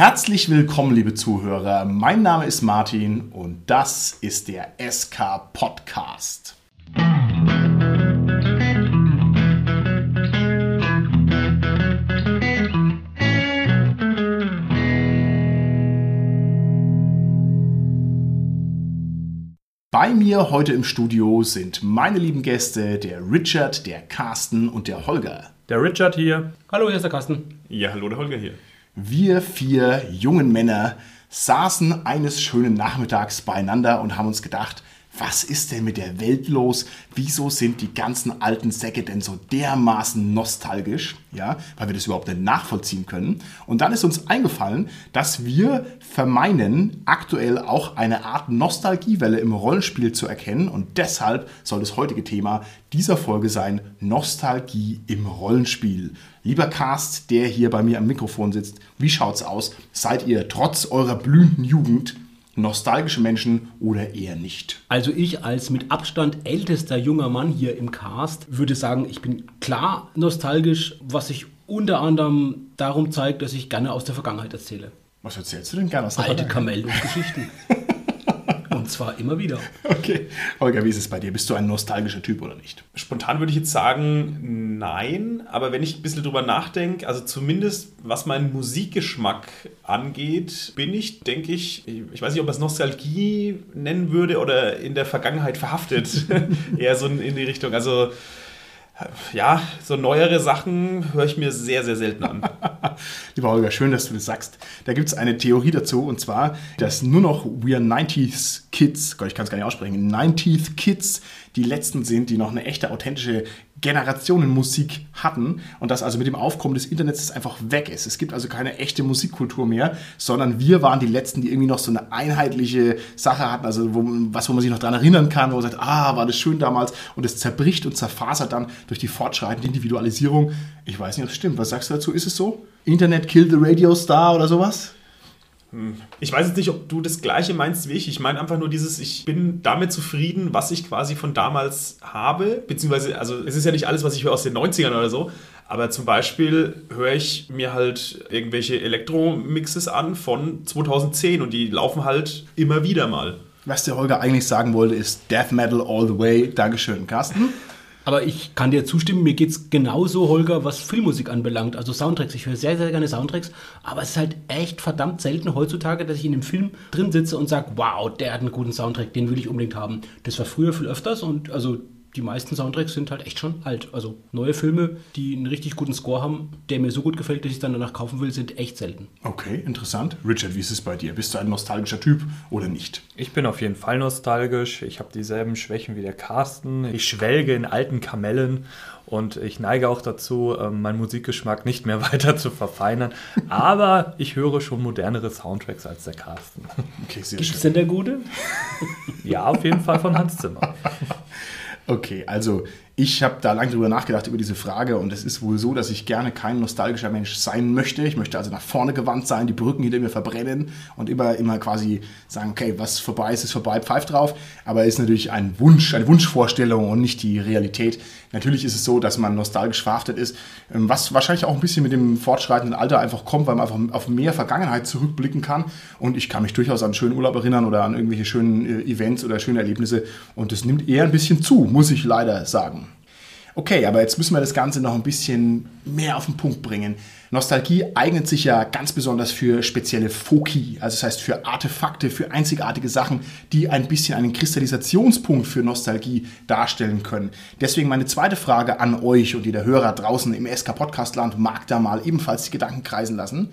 Herzlich willkommen, liebe Zuhörer. Mein Name ist Martin und das ist der SK Podcast. Bei mir heute im Studio sind meine lieben Gäste, der Richard, der Carsten und der Holger. Der Richard hier. Hallo, hier ist der Carsten. Ja, hallo, der Holger hier. Wir vier jungen Männer saßen eines schönen Nachmittags beieinander und haben uns gedacht, was ist denn mit der Welt los? Wieso sind die ganzen alten Säcke denn so dermaßen nostalgisch? Ja, weil wir das überhaupt nicht nachvollziehen können. Und dann ist uns eingefallen, dass wir vermeinen, aktuell auch eine Art Nostalgiewelle im Rollenspiel zu erkennen. Und deshalb soll das heutige Thema dieser Folge sein: Nostalgie im Rollenspiel. Lieber Cast, der hier bei mir am Mikrofon sitzt, wie schaut's aus? Seid ihr trotz eurer blühenden Jugend nostalgische Menschen oder eher nicht? Also ich als mit Abstand ältester junger Mann hier im Cast würde sagen, ich bin klar nostalgisch, was sich unter anderem darum zeigt, dass ich gerne aus der Vergangenheit erzähle. Was erzählst du denn gerne aus der Alte Vergangenheit? Kamellen und Geschichten. und zwar immer wieder. Okay. Holger, wie ist es bei dir? Bist du ein nostalgischer Typ oder nicht? Spontan würde ich jetzt sagen, nein. Aber wenn ich ein bisschen drüber nachdenke, also zumindest was meinen Musikgeschmack angeht, bin ich, denke ich, ich weiß nicht, ob man es Nostalgie nennen würde oder in der Vergangenheit verhaftet. Eher so in die Richtung. Also ja, so neuere Sachen höre ich mir sehr, sehr selten an. Lieber Holger, schön, dass du das sagst. Da gibt es eine Theorie dazu und zwar, dass nur noch We are 90s Kids, Gott, ich kann es gar nicht aussprechen, 90s Kids die letzten sind, die noch eine echte, authentische Generationenmusik hatten und dass also mit dem Aufkommen des Internets einfach weg ist. Es gibt also keine echte Musikkultur mehr, sondern wir waren die Letzten, die irgendwie noch so eine einheitliche Sache hatten, also wo, was, wo man sich noch daran erinnern kann, wo man sagt, ah, war das schön damals und es zerbricht und zerfasert dann durch die fortschreitende Individualisierung. Ich weiß nicht, ob es stimmt. Was sagst du dazu? Ist es so? Internet kill the radio star oder sowas? Ich weiß jetzt nicht, ob du das Gleiche meinst wie ich. Ich meine einfach nur dieses, ich bin damit zufrieden, was ich quasi von damals habe. Beziehungsweise, also es ist ja nicht alles, was ich höre aus den 90ern oder so. Aber zum Beispiel höre ich mir halt irgendwelche Elektromixes an von 2010 und die laufen halt immer wieder mal. Was der Holger eigentlich sagen wollte, ist Death Metal all the way. Dankeschön, Carsten. Aber ich kann dir zustimmen, mir geht es genauso, Holger, was Filmmusik anbelangt. Also Soundtracks. Ich höre sehr, sehr gerne Soundtracks, aber es ist halt echt verdammt selten heutzutage, dass ich in einem Film drin sitze und sage, wow, der hat einen guten Soundtrack, den will ich unbedingt haben. Das war früher viel öfters und also die meisten Soundtracks sind halt echt schon alt. Also neue Filme, die einen richtig guten Score haben, der mir so gut gefällt, dass ich es dann danach kaufen will, sind echt selten. Okay, interessant. Richard, wie ist es bei dir? Bist du ein nostalgischer Typ oder nicht? Ich bin auf jeden Fall nostalgisch. Ich habe dieselben Schwächen wie der Carsten. Ich schwelge in alten Kamellen und ich neige auch dazu, ähm, meinen Musikgeschmack nicht mehr weiter zu verfeinern. Aber ich höre schon modernere Soundtracks als der Carsten. Okay, sehr Gibt es denn der Gute? Ja, auf jeden Fall von Hans Zimmer. Okay, also ich habe da lange drüber nachgedacht über diese Frage und es ist wohl so, dass ich gerne kein nostalgischer Mensch sein möchte. Ich möchte also nach vorne gewandt sein, die Brücken hinter mir verbrennen und immer, immer quasi sagen, okay, was vorbei ist, ist vorbei, pfeif drauf. Aber es ist natürlich ein Wunsch, eine Wunschvorstellung und nicht die Realität. Natürlich ist es so, dass man nostalgisch verhaftet ist, ähm, was wahrscheinlich auch ein bisschen mit dem fortschreitenden Alter einfach kommt, weil man einfach auf mehr Vergangenheit zurückblicken kann. Und ich kann mich durchaus an schönen Urlaub erinnern oder an irgendwelche schönen äh, Events oder schöne Erlebnisse. Und das nimmt eher ein bisschen zu, muss ich leider sagen. Okay, aber jetzt müssen wir das Ganze noch ein bisschen mehr auf den Punkt bringen. Nostalgie eignet sich ja ganz besonders für spezielle Foki, also das heißt für Artefakte, für einzigartige Sachen, die ein bisschen einen Kristallisationspunkt für Nostalgie darstellen können. Deswegen meine zweite Frage an euch und jeder Hörer draußen im SK Podcastland mag da mal ebenfalls die Gedanken kreisen lassen.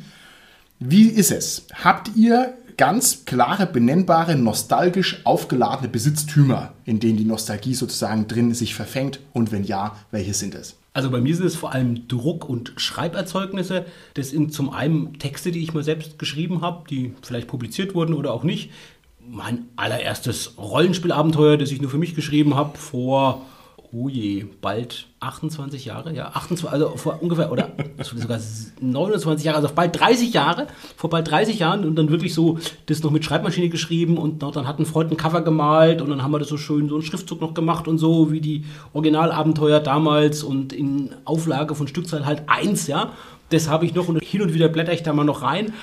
Wie ist es? Habt ihr ganz klare, benennbare, nostalgisch aufgeladene Besitztümer, in denen die Nostalgie sozusagen drin sich verfängt? Und wenn ja, welche sind es? Also bei mir sind es vor allem Druck- und Schreiberzeugnisse. Das sind zum einen Texte, die ich mal selbst geschrieben habe, die vielleicht publiziert wurden oder auch nicht. Mein allererstes Rollenspielabenteuer, das ich nur für mich geschrieben habe, vor, oh je, bald 28 Jahre, ja, 28, also vor ungefähr, oder sogar 29 Jahre, also bald 30 Jahre, vor bald 30 Jahren und dann wirklich so das noch mit Schreibmaschine geschrieben und noch, dann hat ein Freund ein Cover gemalt und dann haben wir das so schön, so einen Schriftzug noch gemacht und so, wie die Originalabenteuer damals und in Auflage von Stückzahl halt eins, ja. Das habe ich noch und hin und wieder blätter ich da mal noch rein.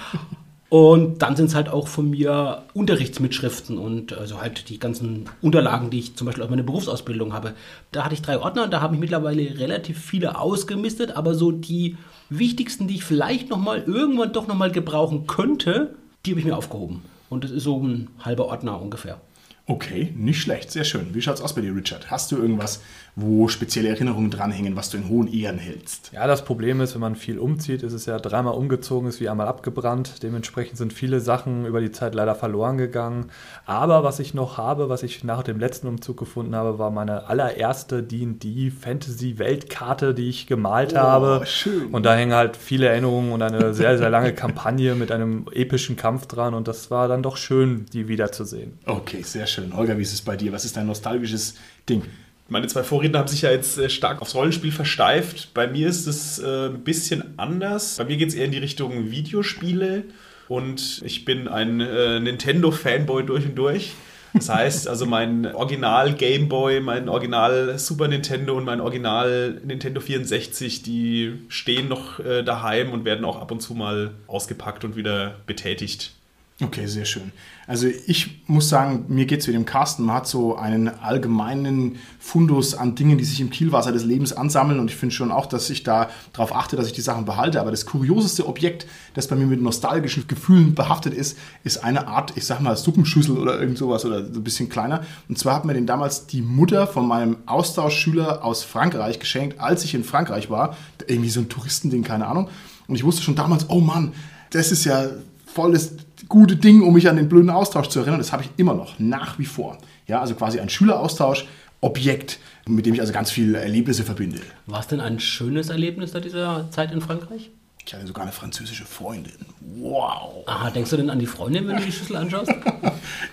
Und dann sind es halt auch von mir Unterrichtsmitschriften und also halt die ganzen Unterlagen, die ich zum Beispiel aus meiner Berufsausbildung habe. Da hatte ich drei Ordner und da habe ich mittlerweile relativ viele ausgemistet, aber so die wichtigsten, die ich vielleicht nochmal irgendwann doch nochmal gebrauchen könnte, die habe ich mir aufgehoben. Und das ist so ein halber Ordner ungefähr. Okay, nicht schlecht, sehr schön. Wie schaut's aus bei dir, Richard? Hast du irgendwas, wo spezielle Erinnerungen dranhängen, was du in hohen Ehren hältst? Ja, das Problem ist, wenn man viel umzieht, ist es ja dreimal umgezogen, ist wie einmal abgebrannt. Dementsprechend sind viele Sachen über die Zeit leider verloren gegangen. Aber was ich noch habe, was ich nach dem letzten Umzug gefunden habe, war meine allererste D&D Fantasy Weltkarte, die ich gemalt Oh, habe. schön. Und da hängen halt viele Erinnerungen und eine sehr, sehr lange Kampagne mit einem epischen Kampf dran. Und das war dann doch schön, die wiederzusehen. Okay, sehr schön. Holger, wie ist es bei dir? Was ist dein nostalgisches Ding? Meine zwei Vorredner haben sich ja jetzt äh, stark aufs Rollenspiel versteift. Bei mir ist es äh, ein bisschen anders. Bei mir geht es eher in die Richtung Videospiele und ich bin ein äh, Nintendo-Fanboy durch und durch. Das heißt, also mein Original Game Boy, mein Original Super Nintendo und mein Original Nintendo 64, die stehen noch daheim und werden auch ab und zu mal ausgepackt und wieder betätigt. Okay, sehr schön. Also ich muss sagen, mir geht es wie dem Carsten. Man hat so einen allgemeinen Fundus an Dingen, die sich im Kielwasser des Lebens ansammeln. Und ich finde schon auch, dass ich da darauf achte, dass ich die Sachen behalte. Aber das kurioseste Objekt, das bei mir mit nostalgischen Gefühlen behaftet ist, ist eine Art, ich sag mal, Suppenschüssel oder irgend sowas oder so ein bisschen kleiner. Und zwar hat mir den damals die Mutter von meinem Austauschschüler aus Frankreich geschenkt, als ich in Frankreich war. Irgendwie so ein Touristending, keine Ahnung. Und ich wusste schon damals, oh Mann, das ist ja volles gute Ding, um mich an den blöden Austausch zu erinnern. Das habe ich immer noch, nach wie vor. Ja, also quasi ein Schüleraustausch, Objekt, mit dem ich also ganz viele Erlebnisse verbinde. War es denn ein schönes Erlebnis da dieser Zeit in Frankreich? Ich hatte sogar eine französische Freundin. Wow. Aha, denkst du denn an die Freundin, wenn du die Schüssel anschaust?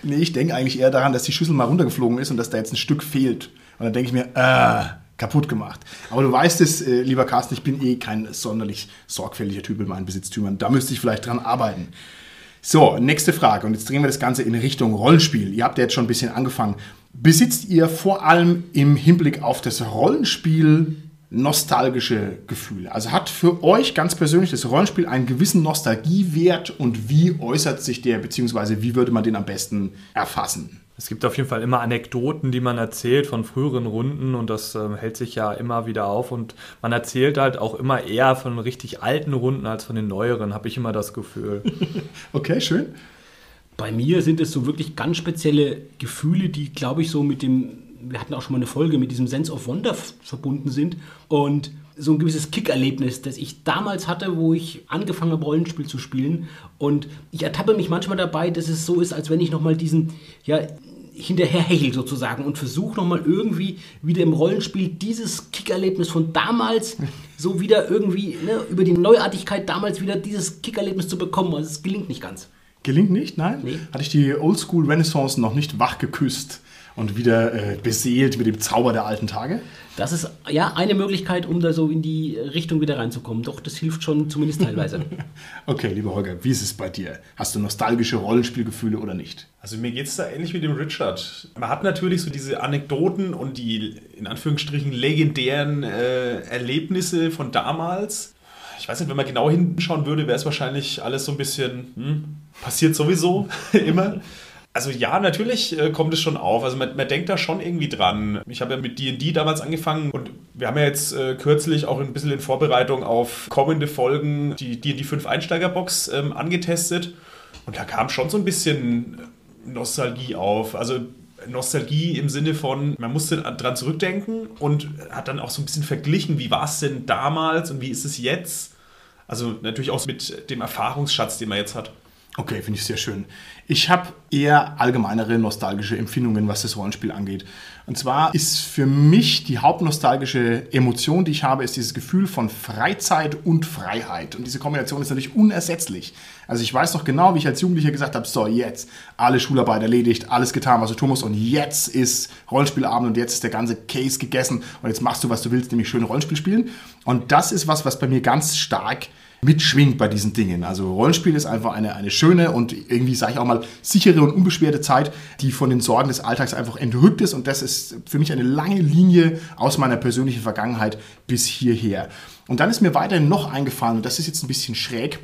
Nee, ich denke eigentlich eher daran, dass die Schüssel mal runtergeflogen ist und dass da jetzt ein Stück fehlt. Und dann denke ich mir, äh, kaputt gemacht. Aber du weißt es, äh, lieber Carsten, ich bin eh kein sonderlich sorgfältiger Typ in meinen Besitztümern. Da müsste ich vielleicht dran arbeiten. So, nächste Frage. Und jetzt drehen wir das Ganze in Richtung Rollenspiel. Ihr habt ja jetzt schon ein bisschen angefangen. Besitzt ihr vor allem im Hinblick auf das Rollenspiel nostalgische Gefühle? Also hat für euch ganz persönlich das Rollenspiel einen gewissen Nostalgiewert und wie äußert sich der, beziehungsweise wie würde man den am besten erfassen? Es gibt auf jeden Fall immer Anekdoten, die man erzählt von früheren Runden und das ähm, hält sich ja immer wieder auf und man erzählt halt auch immer eher von richtig alten Runden als von den neueren, habe ich immer das Gefühl. Okay, schön. Bei mir sind es so wirklich ganz spezielle Gefühle, die, glaube ich, so mit dem, wir hatten auch schon mal eine Folge, mit diesem Sense of Wonder verbunden sind. Und so ein gewisses Kick-Erlebnis, das ich damals hatte, wo ich angefangen habe, Rollenspiel zu spielen. Und ich ertappe mich manchmal dabei, dass es so ist, als wenn ich nochmal diesen, ja, hinterherhechel sozusagen und versuche nochmal irgendwie wieder im Rollenspiel dieses Kickerlebnis von damals so wieder irgendwie ne, über die Neuartigkeit damals wieder dieses Kickerlebnis zu bekommen. Also es gelingt nicht ganz. Gelingt nicht, nein? Nee. Hatte ich die Oldschool Renaissance noch nicht wach geküsst und wieder äh, beseelt mit dem Zauber der alten Tage? Das ist ja eine Möglichkeit, um da so in die Richtung wieder reinzukommen. Doch, das hilft schon zumindest teilweise. Okay, lieber Holger, wie ist es bei dir? Hast du nostalgische Rollenspielgefühle oder nicht? Also mir geht es da ähnlich wie dem Richard. Man hat natürlich so diese Anekdoten und die in Anführungsstrichen legendären äh, Erlebnisse von damals. Ich weiß nicht, wenn man genau hinschauen würde, wäre es wahrscheinlich alles so ein bisschen, hm, passiert sowieso immer. Also ja, natürlich äh, kommt es schon auf. Also man, man denkt da schon irgendwie dran. Ich habe ja mit D&D damals angefangen und wir haben ja jetzt äh, kürzlich auch ein bisschen in Vorbereitung auf kommende Folgen die D&D 5 Einsteigerbox ähm, angetestet und da kam schon so ein bisschen Nostalgie auf. Also Nostalgie im Sinne von, man musste dran zurückdenken und hat dann auch so ein bisschen verglichen, wie war es denn damals und wie ist es jetzt? Also natürlich auch mit dem Erfahrungsschatz, den man jetzt hat. Okay, finde ich sehr schön. Ich habe eher allgemeinere nostalgische Empfindungen, was das Rollenspiel angeht. Und zwar ist für mich die hauptnostalgische Emotion, die ich habe, ist dieses Gefühl von Freizeit und Freiheit. Und diese Kombination ist natürlich unersetzlich. Also ich weiß noch genau, wie ich als Jugendlicher gesagt habe, so jetzt alle Schularbeit erledigt, alles getan, was du tun musst und jetzt ist Rollenspielabend und jetzt ist der ganze Case gegessen und jetzt machst du, was du willst, nämlich schön Rollenspiel spielen. Und das ist was, was bei mir ganz stark mitschwingt bei diesen Dingen. Also Rollenspiel ist einfach eine, eine schöne und irgendwie, sage ich auch mal, sichere und unbeschwerte Zeit, die von den Sorgen des Alltags einfach entrückt ist. Und das ist für mich eine lange Linie aus meiner persönlichen Vergangenheit bis hierher. Und dann ist mir weiterhin noch eingefallen, und das ist jetzt ein bisschen schräg,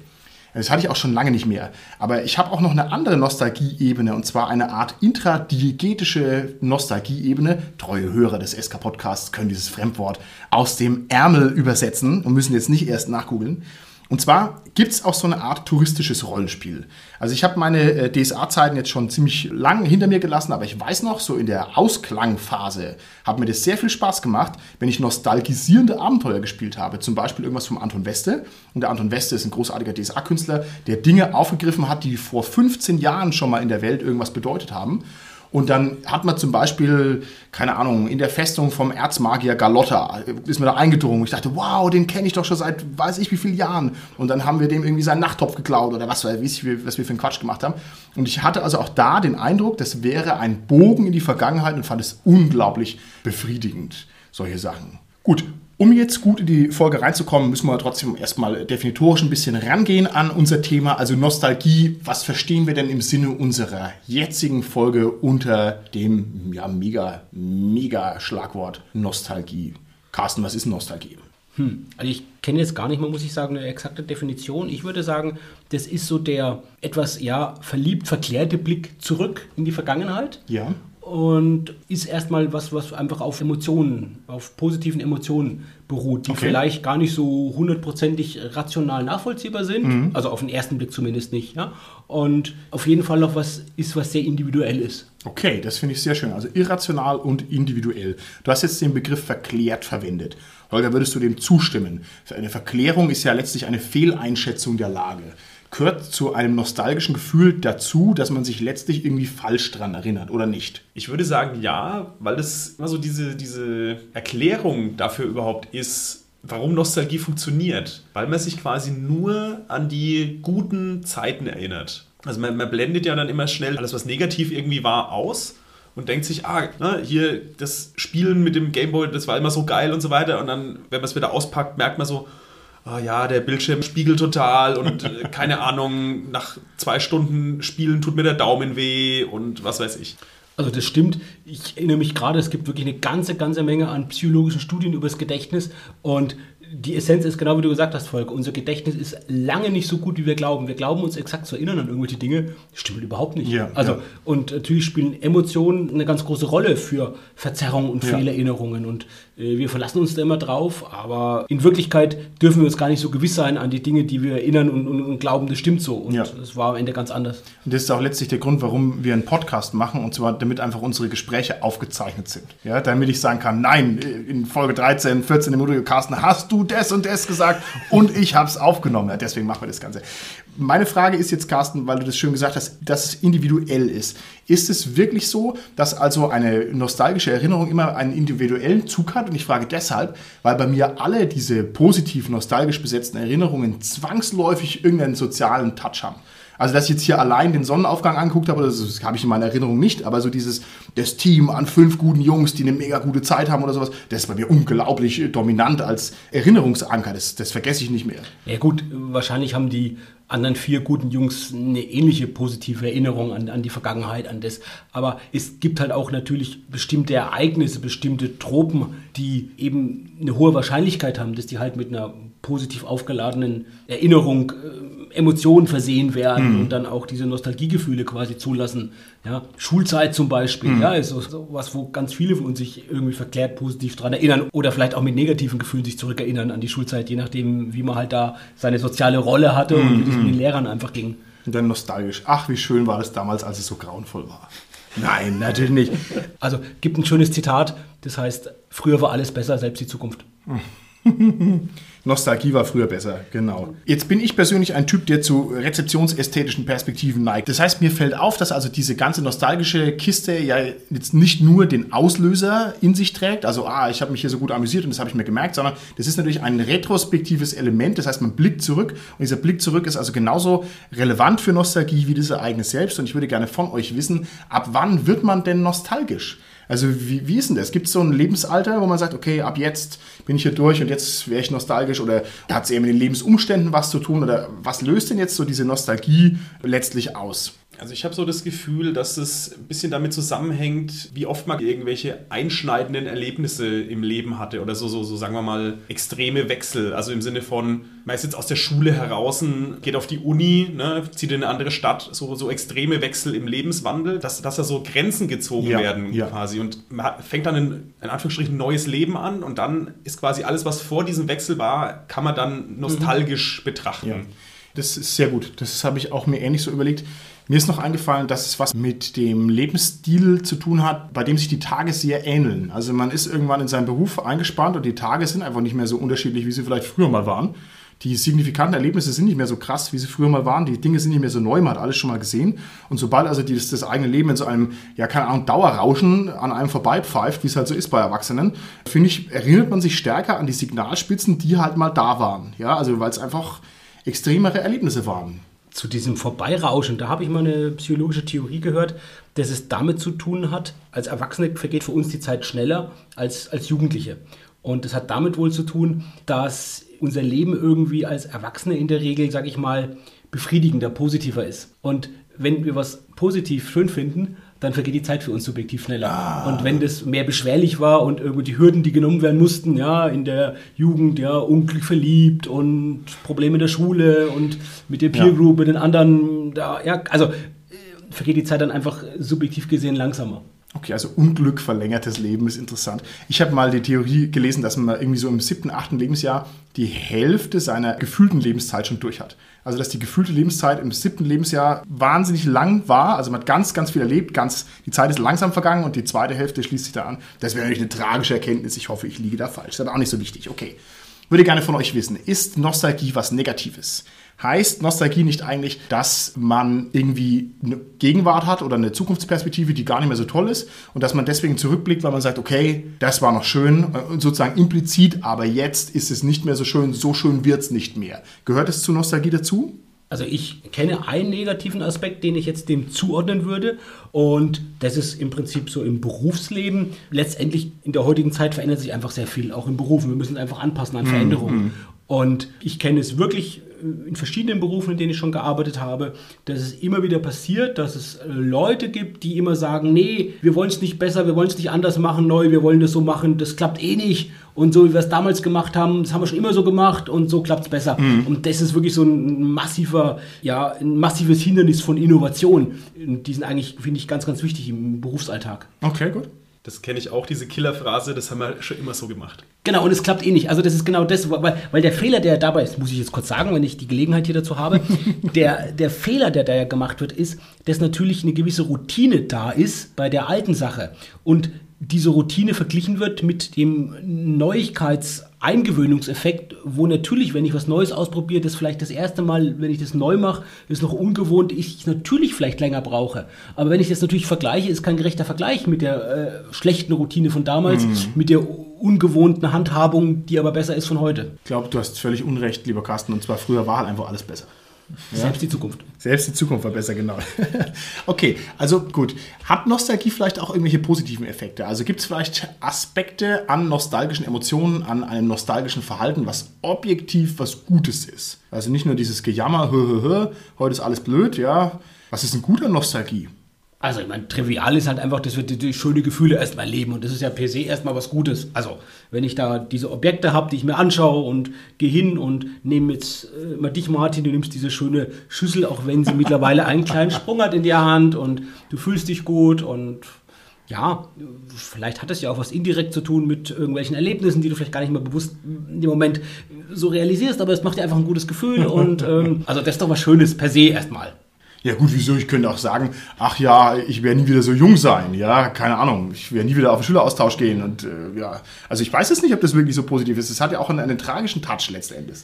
Das hatte ich auch schon lange nicht mehr. Aber ich habe auch noch eine andere Nostalgieebene und zwar eine Art intradiegetische Nostalgieebene. Treue Hörer des SK-Podcasts können dieses Fremdwort aus dem Ärmel übersetzen und müssen jetzt nicht erst nachgoogeln. Und zwar gibt es auch so eine Art touristisches Rollenspiel. Also ich habe meine äh, DSA-Zeiten jetzt schon ziemlich lang hinter mir gelassen, aber ich weiß noch, so in der Ausklangphase hat mir das sehr viel Spaß gemacht, wenn ich nostalgisierende Abenteuer gespielt habe. Zum Beispiel irgendwas vom Anton Weste. Und der Anton Weste ist ein großartiger DSA-Künstler, der Dinge aufgegriffen hat, die vor 15 Jahren schon mal in der Welt irgendwas bedeutet haben. Und dann hat man zum Beispiel, keine Ahnung, in der Festung vom Erzmagier Galotta, ist mir da eingedrungen. Ich dachte, wow, den kenne ich doch schon seit weiß ich wie vielen Jahren. Und dann haben wir dem irgendwie seinen Nachttopf geklaut oder was weiß ich, was wir für einen Quatsch gemacht haben. Und ich hatte also auch da den Eindruck, das wäre ein Bogen in die Vergangenheit und fand es unglaublich befriedigend, solche Sachen. Gut, um jetzt gut in die Folge reinzukommen, müssen wir trotzdem erstmal definitorisch ein bisschen rangehen an unser Thema, also Nostalgie. Was verstehen wir denn im Sinne unserer jetzigen Folge unter dem ja, mega, mega Schlagwort Nostalgie? Carsten, was ist Nostalgie? Hm. Also ich kenne jetzt gar nicht mal, muss ich sagen, eine exakte Definition. Ich würde sagen, das ist so der etwas ja verliebt verklärte Blick zurück in die Vergangenheit. Ja und ist erstmal was, was einfach auf Emotionen, auf positiven Emotionen beruht, die okay. vielleicht gar nicht so hundertprozentig rational nachvollziehbar sind, mhm. also auf den ersten Blick zumindest nicht, ja. Und auf jeden Fall noch was ist, was sehr individuell ist. Okay, das finde ich sehr schön. Also irrational und individuell. Du hast jetzt den Begriff verklärt verwendet. Holger, würdest du dem zustimmen? Eine Verklärung ist ja letztlich eine Fehleinschätzung der Lage gehört zu einem nostalgischen Gefühl dazu, dass man sich letztlich irgendwie falsch dran erinnert, oder nicht? Ich würde sagen ja, weil das immer so diese, diese Erklärung dafür überhaupt ist, warum Nostalgie funktioniert. Weil man sich quasi nur an die guten Zeiten erinnert. Also man, man blendet ja dann immer schnell alles, was negativ irgendwie war, aus und denkt sich, ah, ne, hier das Spielen mit dem Gameboy, das war immer so geil und so weiter. Und dann, wenn man es wieder auspackt, merkt man so, oh ja, der Bildschirm spiegelt total und äh, keine Ahnung, nach zwei Stunden Spielen tut mir der Daumen weh und was weiß ich. Also das stimmt. Ich erinnere mich gerade, es gibt wirklich eine ganze, ganze Menge an psychologischen Studien über das Gedächtnis und die Essenz ist genau wie du gesagt hast, Volker. Unser Gedächtnis ist lange nicht so gut, wie wir glauben. Wir glauben uns exakt zu erinnern an irgendwelche Dinge. Das stimmt überhaupt nicht. Ja, also, ja. Und natürlich spielen Emotionen eine ganz große Rolle für Verzerrungen und ja. Fehlerinnerungen. Und äh, wir verlassen uns da immer drauf. Aber in Wirklichkeit dürfen wir uns gar nicht so gewiss sein an die Dinge, die wir erinnern und, und, und glauben, das stimmt so. Und das war am Ende ganz anders. Und das ist auch letztlich der Grund, warum wir einen Podcast machen. Und zwar, damit einfach unsere Gespräche aufgezeichnet sind. Ja, damit ich sagen kann, nein, in Folge 13, 14 im Audio Carsten, hast du das und das gesagt und ich habe es aufgenommen. Deswegen machen wir das Ganze. Meine Frage ist jetzt, Carsten, weil du das schön gesagt hast, dass es individuell ist. Ist es wirklich so, dass also eine nostalgische Erinnerung immer einen individuellen Zug hat? Und ich frage deshalb, weil bei mir alle diese positiv nostalgisch besetzten Erinnerungen zwangsläufig irgendeinen sozialen Touch haben. Also, dass ich jetzt hier allein den Sonnenaufgang angeguckt habe, das, das habe ich in meiner Erinnerung nicht, aber so dieses, das Team an fünf guten Jungs, die eine mega gute Zeit haben oder sowas, das ist bei mir unglaublich dominant als Erinnerungsanker. Das, das vergesse ich nicht mehr. Ja, gut, wahrscheinlich haben die anderen vier guten Jungs eine ähnliche positive Erinnerung an, an die Vergangenheit, an das. Aber es gibt halt auch natürlich bestimmte Ereignisse, bestimmte Tropen, die eben eine hohe Wahrscheinlichkeit haben, dass die halt mit einer positiv aufgeladenen Erinnerung, äh, Emotionen versehen werden mhm. und dann auch diese Nostalgiegefühle quasi zulassen. Ja, Schulzeit zum Beispiel, mhm. ja, ist so, so, was, wo ganz viele von uns sich irgendwie verklärt positiv daran erinnern oder vielleicht auch mit negativen Gefühlen sich zurückerinnern an die Schulzeit, je nachdem, wie man halt da seine soziale Rolle hatte mhm. und wie das mit den mhm. Lehrern einfach ging. Und dann nostalgisch. Ach, wie schön war das damals, als es so grauenvoll war. Nein, natürlich nicht. Also gibt ein schönes Zitat, das heißt, früher war alles besser, selbst die Zukunft. Nostalgie war früher besser, genau. Jetzt bin ich persönlich ein Typ, der zu rezeptionsästhetischen Perspektiven neigt. Das heißt, mir fällt auf, dass also diese ganze nostalgische Kiste ja jetzt nicht nur den Auslöser in sich trägt, also ah, ich habe mich hier so gut amüsiert und das habe ich mir gemerkt, sondern das ist natürlich ein retrospektives Element, das heißt, man blickt zurück und dieser Blick zurück ist also genauso relevant für Nostalgie wie das Ereignis selbst und ich würde gerne von euch wissen, ab wann wird man denn nostalgisch? Also wie, wie ist denn das? Gibt es so ein Lebensalter, wo man sagt, okay, ab jetzt bin ich hier durch und jetzt wäre ich nostalgisch oder hat es eher mit den Lebensumständen was zu tun oder was löst denn jetzt so diese Nostalgie letztlich aus? Also ich habe so das Gefühl, dass es ein bisschen damit zusammenhängt, wie oft man irgendwelche einschneidenden Erlebnisse im Leben hatte oder so, so, so sagen wir mal, extreme Wechsel. Also im Sinne von, man ist jetzt aus der Schule heraus, geht auf die Uni, ne, zieht in eine andere Stadt, so, so extreme Wechsel im Lebenswandel, dass, dass da so Grenzen gezogen Ja, werden ja. quasi. Und man fängt dann ein, in Anführungsstrichen, neues Leben an und dann ist quasi alles, was vor diesem Wechsel war, kann man dann nostalgisch betrachten. Ja. Das ist sehr gut. Das habe ich auch mir ähnlich so überlegt. Mir ist noch eingefallen, dass es was mit dem Lebensstil zu tun hat, bei dem sich die Tage sehr ähneln. Also man ist irgendwann in seinen Beruf eingespannt und die Tage sind einfach nicht mehr so unterschiedlich, wie sie vielleicht früher mal waren. Die signifikanten Erlebnisse sind nicht mehr so krass, wie sie früher mal waren. Die Dinge sind nicht mehr so neu, man hat alles schon mal gesehen. Und sobald also das, das eigene Leben in so einem, ja, keine Ahnung, Dauerrauschen an einem vorbeipfeift, wie es halt so ist bei Erwachsenen, finde ich, erinnert man sich stärker an die Signalspitzen, die halt mal da waren. Ja, also weil es einfach extremere Erlebnisse waren. Zu diesem Vorbeirauschen, da habe ich mal eine psychologische Theorie gehört, dass es damit zu tun hat, als Erwachsene vergeht für uns die Zeit schneller als als Jugendliche. Und das hat damit wohl zu tun, dass unser Leben irgendwie als Erwachsene in der Regel, sage ich mal, befriedigender, positiver ist. Und wenn wir was positiv schön finden, dann vergeht die Zeit für uns subjektiv schneller. Und wenn das mehr beschwerlich war und irgendwie die Hürden, die genommen werden mussten, ja, in der Jugend, ja, unglücklich verliebt und Probleme in der Schule und mit der Peer Ja. Group, mit den anderen, da, ja, also äh, vergeht die Zeit dann einfach subjektiv gesehen langsamer. Okay, also Unglück, verlängertes Leben ist interessant. Ich habe mal die Theorie gelesen, dass man irgendwie so im siebten, achten Lebensjahr die Hälfte seiner gefühlten Lebenszeit schon durch hat. Also dass die gefühlte Lebenszeit im siebten Lebensjahr wahnsinnig lang war. Also man hat ganz, ganz viel erlebt, ganz, die Zeit ist langsam vergangen und die zweite Hälfte schließt sich da an. Das wäre natürlich eine tragische Erkenntnis. Ich hoffe, ich liege da falsch. Das ist aber auch nicht so wichtig. Okay. Würde gerne von euch wissen, ist Nostalgie was Negatives? Heißt Nostalgie nicht eigentlich, dass man irgendwie eine Gegenwart hat oder eine Zukunftsperspektive, die gar nicht mehr so toll ist und dass man deswegen zurückblickt, weil man sagt, okay, das war noch schön äh, und sozusagen implizit, aber jetzt ist es nicht mehr so schön, so schön wird es nicht mehr. Gehört es zu Nostalgie dazu? Also ich kenne einen negativen Aspekt, den ich jetzt dem zuordnen würde. Und das ist im Prinzip so im Berufsleben. Letztendlich in der heutigen Zeit verändert sich einfach sehr viel, auch in Berufen. Wir müssen uns einfach anpassen an Veränderungen. Und ich kenne es wirklich äh, in verschiedenen Berufen, in denen ich schon gearbeitet habe, dass es immer wieder passiert, dass es äh, Leute gibt, die immer sagen, nee, wir wollen es nicht besser, wir wollen es nicht anders machen, neu, wir wollen das so machen, das klappt eh nicht. Und so wie wir es damals gemacht haben, das haben wir schon immer so gemacht und so klappt es besser. Und das ist wirklich so ein massiver, ja, ein massives Hindernis von Innovation. Und die sind eigentlich, finde ich, ganz, ganz wichtig im Berufsalltag. Okay, gut. Das kenne ich auch, diese Killerphrase, das haben wir schon immer so gemacht. Genau, und es klappt eh nicht. Also das ist genau das, weil, weil der Fehler, der dabei ist, muss ich jetzt kurz sagen, wenn ich die Gelegenheit hier dazu habe, der, der Fehler, der da ja gemacht wird, ist, dass natürlich eine gewisse Routine da ist bei der alten Sache. Und diese Routine verglichen wird mit dem Neuigkeits-Eingewöhnungseffekt, wo natürlich, wenn ich was Neues ausprobiere, das vielleicht das erste Mal, wenn ich das neu mache, ist noch ungewohnt, ich natürlich vielleicht länger brauche. Aber wenn ich das natürlich vergleiche, ist kein gerechter Vergleich mit der äh, schlechten Routine von damals, mit der ungewohnten Handhabung, die aber besser ist von heute. Ich glaube, du hast völlig Unrecht, lieber Carsten, und zwar früher war halt einfach alles besser. Selbst die Zukunft. Selbst die Zukunft war besser, genau. okay, also gut. Hat Nostalgie vielleicht auch irgendwelche positiven Effekte? Also gibt es vielleicht Aspekte an nostalgischen Emotionen, an einem nostalgischen Verhalten, was objektiv was Gutes ist? Also nicht nur dieses Gejammer, hö, hö, hö, heute ist alles blöd, ja. Was ist ein guter Nostalgie? Also, ich meine, trivial ist halt einfach, dass wir die, die schöne Gefühle erstmal leben und das ist ja per se erstmal was Gutes. Also, wenn ich da diese Objekte habe, die ich mir anschaue und gehe hin und nehme jetzt äh, mal dich, Martin, du nimmst diese schöne Schüssel, auch wenn sie mittlerweile einen kleinen Sprung hat in der Hand und du fühlst dich gut und ja, vielleicht hat es ja auch was indirekt zu tun mit irgendwelchen Erlebnissen, die du vielleicht gar nicht mehr bewusst dem Moment so realisierst, aber es macht dir einfach ein gutes Gefühl und ähm, also das ist doch was Schönes per se erstmal. Ja gut, wieso? Ich könnte auch sagen, ach ja, ich werde nie wieder so jung sein. Ja, keine Ahnung. Ich werde nie wieder auf den Schüleraustausch gehen. Und äh, ja, also ich weiß es nicht, ob das wirklich so positiv ist. Es hat ja auch einen, einen tragischen Touch letztendlich.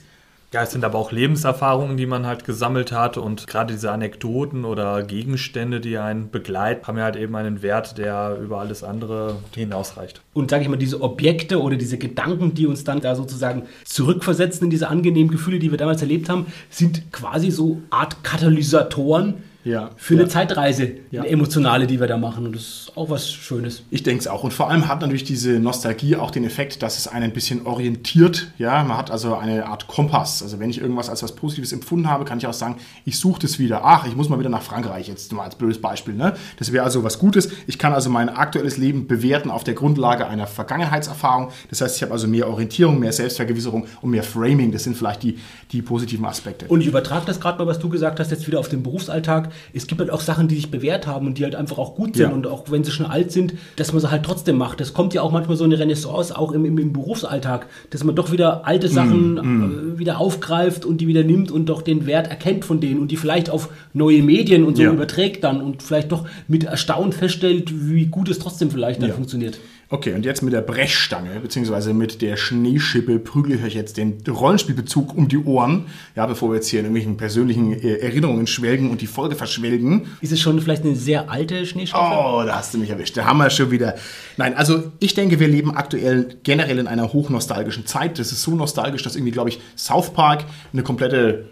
Ja, es sind aber auch Lebenserfahrungen, die man halt gesammelt hat und gerade diese Anekdoten oder Gegenstände, die einen begleiten, haben ja halt eben einen Wert, der über alles andere hinausreicht. Und sage ich mal, diese Objekte oder diese Gedanken, die uns dann da sozusagen zurückversetzen in diese angenehmen Gefühle, die wir damals erlebt haben, sind quasi so Art Katalysatoren Ja. für eine Ja. Zeitreise, Ja. eine emotionale, die wir da machen. Und das ist auch was Schönes. Ich denke es auch. Und vor allem hat natürlich diese Nostalgie auch den Effekt, dass es einen ein bisschen orientiert. Ja, man hat also eine Art Kompass. Also wenn ich irgendwas als was Positives empfunden habe, kann ich auch sagen, ich suche das wieder. Ach, ich muss mal wieder nach Frankreich, jetzt mal als blödes Beispiel. Ne? Das wäre also was Gutes. Ich kann also mein aktuelles Leben bewerten auf der Grundlage einer Vergangenheitserfahrung. Das heißt, ich habe also mehr Orientierung, mehr Selbstvergewisserung und mehr Framing. Das sind vielleicht die, die positiven Aspekte. Und ich übertrage das gerade mal, was du gesagt hast, jetzt wieder auf den Berufsalltag. Es gibt halt auch Sachen, die sich bewährt haben und die halt einfach auch gut sind. Ja. Und auch wenn sie schon alt sind, dass man sie halt trotzdem macht. Das kommt ja auch manchmal so eine Renaissance, auch im, im, im Berufsalltag, dass man doch wieder alte Sachen äh, wieder aufgreift und die wieder nimmt und doch den Wert erkennt von denen und die vielleicht auf neue Medien und so Ja. überträgt dann und vielleicht doch mit Erstaunen feststellt, wie gut es trotzdem vielleicht dann Ja. funktioniert. Okay, und jetzt mit der Brechstange, beziehungsweise mit der Schneeschippe prügel ich euch jetzt den Rollenspielbezug um die Ohren. Ja, bevor wir jetzt hier in irgendwelchen persönlichen äh, Erinnerungen schwelgen und die Folge verschwelgen. Ist es schon vielleicht eine sehr alte Schneeschaufel? Oh, da hast du mich erwischt. Da haben wir schon wieder. Nein, also ich denke, wir leben aktuell generell in einer hochnostalgischen Zeit. Das ist so nostalgisch, dass irgendwie, glaube ich, South Park eine komplette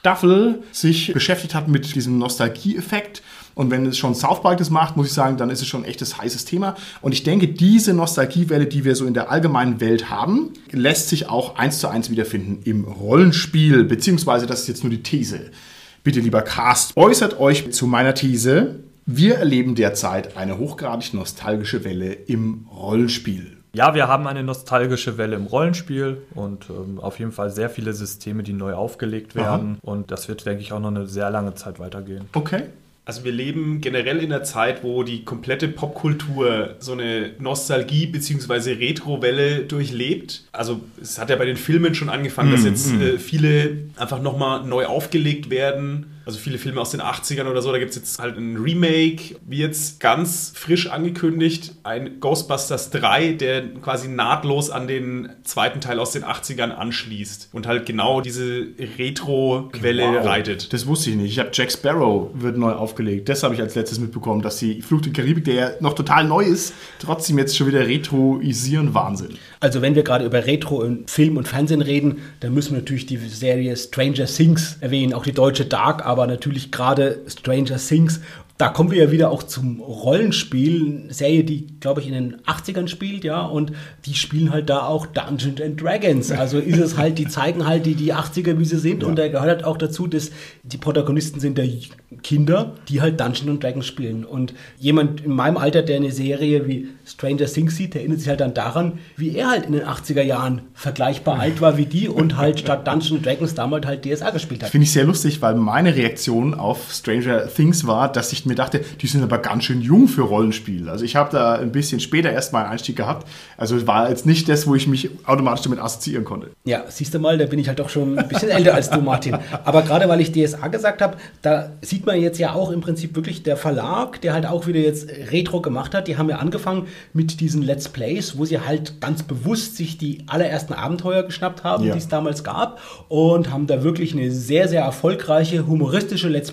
Staffel sich beschäftigt hat mit diesem Nostalgie-Effekt. Und wenn es schon South Park das macht, muss ich sagen, dann ist es schon ein echtes heißes Thema. Und ich denke, diese Nostalgiewelle, die wir so in der allgemeinen Welt haben, lässt sich auch eins zu eins wiederfinden im Rollenspiel. Beziehungsweise, das ist jetzt nur die These. Bitte, lieber Cast, äußert euch zu meiner These. Wir erleben derzeit eine hochgradig nostalgische Welle im Rollenspiel. Ja, wir haben eine nostalgische Welle im Rollenspiel und ähm, auf jeden Fall sehr viele Systeme, die neu aufgelegt werden. Und das wird, denke ich, auch noch eine sehr lange Zeit weitergehen. Okay. Also wir leben generell in einer Zeit, wo die komplette Popkultur so eine Nostalgie- bzw. Retro-Welle durchlebt. Also es hat ja bei den Filmen schon angefangen, dass jetzt äh, viele einfach nochmal neu aufgelegt werden. Also viele Filme aus den 80ern oder so, da gibt es jetzt halt ein Remake, wie jetzt ganz frisch angekündigt, ein Ghostbusters 3, der quasi nahtlos an den zweiten Teil aus den 80ern anschließt und halt genau diese Retro-Welle Wow. reitet. Das wusste ich nicht. Ich habe Jack Sparrow wird neu aufgelegt. Das habe ich als letztes mitbekommen, dass die Fluch der Karibik, der ja noch total neu ist, trotzdem jetzt schon wieder retroisieren. Wahnsinn. Also wenn wir gerade über Retro in Film und Fernsehen reden, dann müssen wir natürlich die Serie Stranger Things erwähnen, auch die deutsche Dark, aber natürlich gerade Stranger Things. Da kommen wir ja wieder auch zum Rollenspiel, eine Serie, die, glaube ich, in den 80ern spielt, ja, und die spielen halt da auch Dungeons and Dragons. Also ist es halt, die zeigen halt die, die 80er, wie sie sind, und da gehört halt auch dazu, dass die Protagonisten sind da Kinder, die halt Dungeons and Dragons spielen. Und jemand in meinem Alter, der eine Serie wie Stranger Things sieht, der erinnert sich halt dann daran, wie er halt in den 80er Jahren vergleichbar alt war wie die und halt statt Dungeons and Dragons damals halt DSA gespielt hat. Finde ich sehr lustig, weil meine Reaktion auf Stranger Things war, dass ich mir dachte, die sind aber ganz schön jung für Rollenspiel. Also ich habe da ein bisschen später erst mal einen Einstieg gehabt. Also war jetzt nicht das, wo ich mich automatisch damit assoziieren konnte. Ja, siehst du mal, da bin ich halt doch schon ein bisschen älter als du, Martin. Aber gerade weil ich DSA gesagt habe, da sieht man jetzt ja auch im Prinzip wirklich der Verlag, der halt auch wieder jetzt Retro gemacht hat. Die haben ja angefangen mit diesen Let's Plays, wo sie halt ganz bewusst sich die allerersten Abenteuer geschnappt haben, Ja. die es damals gab und haben da wirklich eine sehr, sehr erfolgreiche, humoristische Let's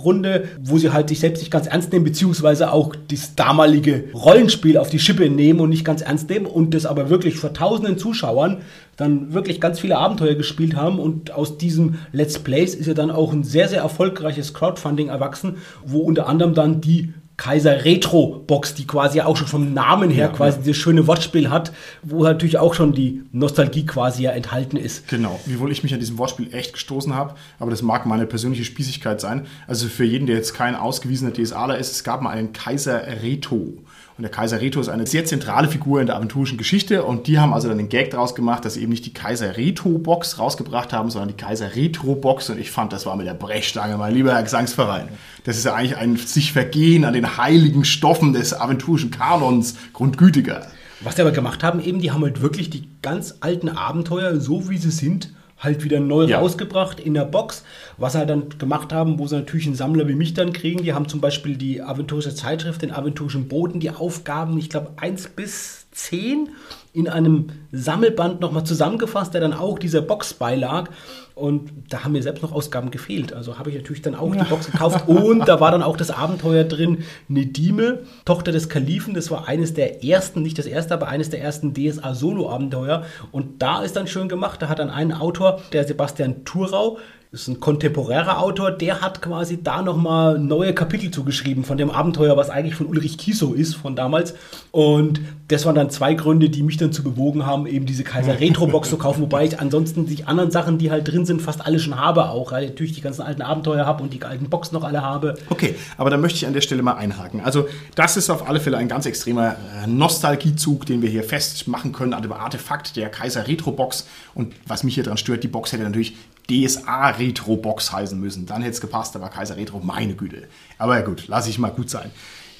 Play-Runde, wo sie halt sich selbst nicht ganz ernst nehmen, beziehungsweise auch das damalige Rollenspiel auf die Schippe nehmen und nicht ganz ernst nehmen und das aber wirklich vor tausenden Zuschauern dann wirklich ganz viele Abenteuer gespielt haben. Und aus diesem Let's Plays ist ja dann auch ein sehr, sehr erfolgreiches Crowdfunding erwachsen, wo unter anderem dann die Kaiser Retro Box, die quasi auch schon vom Namen her Ja, quasi ja. dieses schöne Wortspiel hat, wo natürlich auch schon die Nostalgie quasi ja enthalten ist. Genau, wiewohl ich mich an diesem Wortspiel echt gestoßen habe, aber das mag meine persönliche Spießigkeit sein. Also für jeden, der jetzt kein ausgewiesener DSAler ist, es gab mal einen Kaiser Reto. Und der Kaiser Reto ist eine sehr zentrale Figur in der aventurischen Geschichte und die haben also dann den Gag draus gemacht, dass sie eben nicht die Kaiser Reto Box rausgebracht haben, sondern die Kaiser Retro Box und ich fand, das war mit der Brechstange, mein lieber Herr Gesangsverein. Das ist ja eigentlich ein sich vergehen an den heiligen Stoffen des aventurischen Kanons grundgütiger. Was sie aber gemacht haben, eben, die haben halt wirklich die ganz alten Abenteuer, so wie sie sind, halt wieder neu Ja. rausgebracht in der Box. Was sie halt dann gemacht haben, wo sie natürlich einen Sammler wie mich dann kriegen, die haben zum Beispiel die aventurische Zeitschrift, den aventurischen Boden, die Aufgaben, ich glaube, 1 bis 10 in einem Sammelband nochmal zusammengefasst, der dann auch dieser Box beilag. Und da haben mir selbst noch Ausgaben gefehlt. Also habe ich natürlich dann auch die Box gekauft. Und da war dann auch das Abenteuer drin. Nedime, Tochter des Kalifen. Das war eines der ersten, nicht das erste, aber eines der ersten DSA-Solo-Abenteuer. Und da ist dann schön gemacht. Da hat dann ein Autor, der Sebastian Thurau, ist ein kontemporärer Autor, der hat quasi da nochmal neue Kapitel zugeschrieben von dem Abenteuer, was eigentlich von Ulrich Kiso ist von damals. Und das waren dann zwei Gründe, die mich dann zu bewogen haben, eben diese Kaiser Retro Box zu kaufen, wobei ich ansonsten die anderen Sachen, die halt drin sind, fast alle schon habe auch. Weil ich natürlich die ganzen alten Abenteuer habe und die alten Boxen noch alle habe. Okay, aber da möchte ich an der Stelle mal einhaken. Also, das ist auf alle Fälle ein ganz extremer äh, Nostalgiezug, den wir hier festmachen können an dem Artefakt der Kaiser Retro Box. Und was mich hier dran stört, die Box hätte natürlich DSA Retro Box heißen müssen. Dann hätte es gepasst, aber Kaiser Retro, meine Güte. Aber ja gut, lasse ich mal gut sein.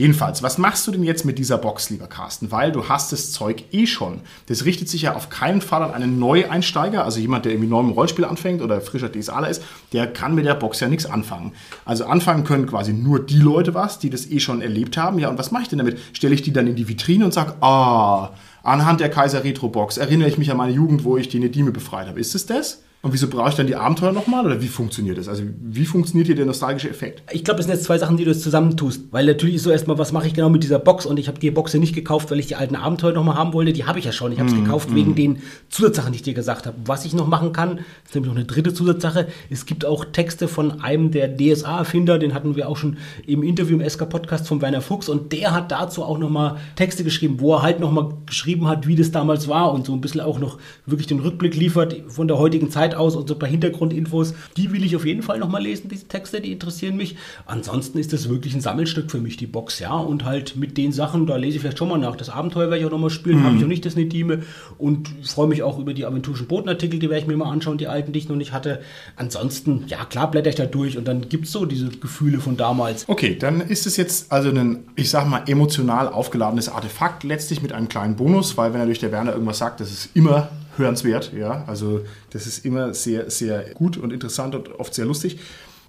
Jedenfalls, was machst du denn jetzt mit dieser Box, lieber Carsten? Weil du hast das Zeug eh schon. Das richtet sich ja auf keinen Fall an einen Neueinsteiger, also jemand, der irgendwie neu im Rollspiel anfängt oder frischer DSAler ist, der kann mit der Box ja nichts anfangen. Also anfangen können quasi nur die Leute was, die das eh schon erlebt haben. Ja, und was mache ich denn damit? Stelle ich die dann in die Vitrine und sage, ah, anhand der Kaiser Retro Box erinnere ich mich an meine Jugend, wo ich die Nedime befreit habe. Ist es das? Und wieso brauche ich dann die Abenteuer nochmal oder wie funktioniert das? Also wie funktioniert hier der nostalgische Effekt? Ich glaube, es sind jetzt zwei Sachen, die du jetzt zusammentust. Weil natürlich ist so erstmal, was mache ich genau mit dieser Box? Und ich habe die Box ja nicht gekauft, weil ich die alten Abenteuer nochmal haben wollte. Die habe ich ja schon. Ich habe es mm, gekauft mm. wegen den Zusatzsachen, die ich dir gesagt habe. Was ich noch machen kann, ist nämlich noch eine dritte Zusatzsache. Es gibt auch Texte von einem der DSA-Erfinder, den hatten wir auch schon im Interview im SK-Podcast von Werner Fuchs. Und der hat dazu auch nochmal Texte geschrieben, wo er halt nochmal geschrieben hat, wie das damals war und so ein bisschen auch noch wirklich den Rückblick liefert von der heutigen Zeit aus und so ein paar Hintergrundinfos, die will ich auf jeden Fall nochmal lesen, diese Texte, die interessieren mich. Ansonsten ist das wirklich ein Sammelstück für mich, die Box, ja. Und halt mit den Sachen, da lese ich vielleicht schon mal nach. Das Abenteuer werde ich auch nochmal spielen, mhm. habe ich auch nicht das Nedime und freue mich auch über die aventurischen Botenartikel, die werde ich mir mal anschauen, die alten, die ich noch nicht hatte. Ansonsten, ja klar, blätter ich da durch und dann gibt es so diese Gefühle von damals. Okay, dann ist es jetzt also ein, ich sag mal, emotional aufgeladenes Artefakt, letztlich mit einem kleinen Bonus, weil wenn natürlich der Werner irgendwas sagt, das ist immer hörenswert. Ja? Also das ist immer sehr, sehr gut und interessant und oft sehr lustig.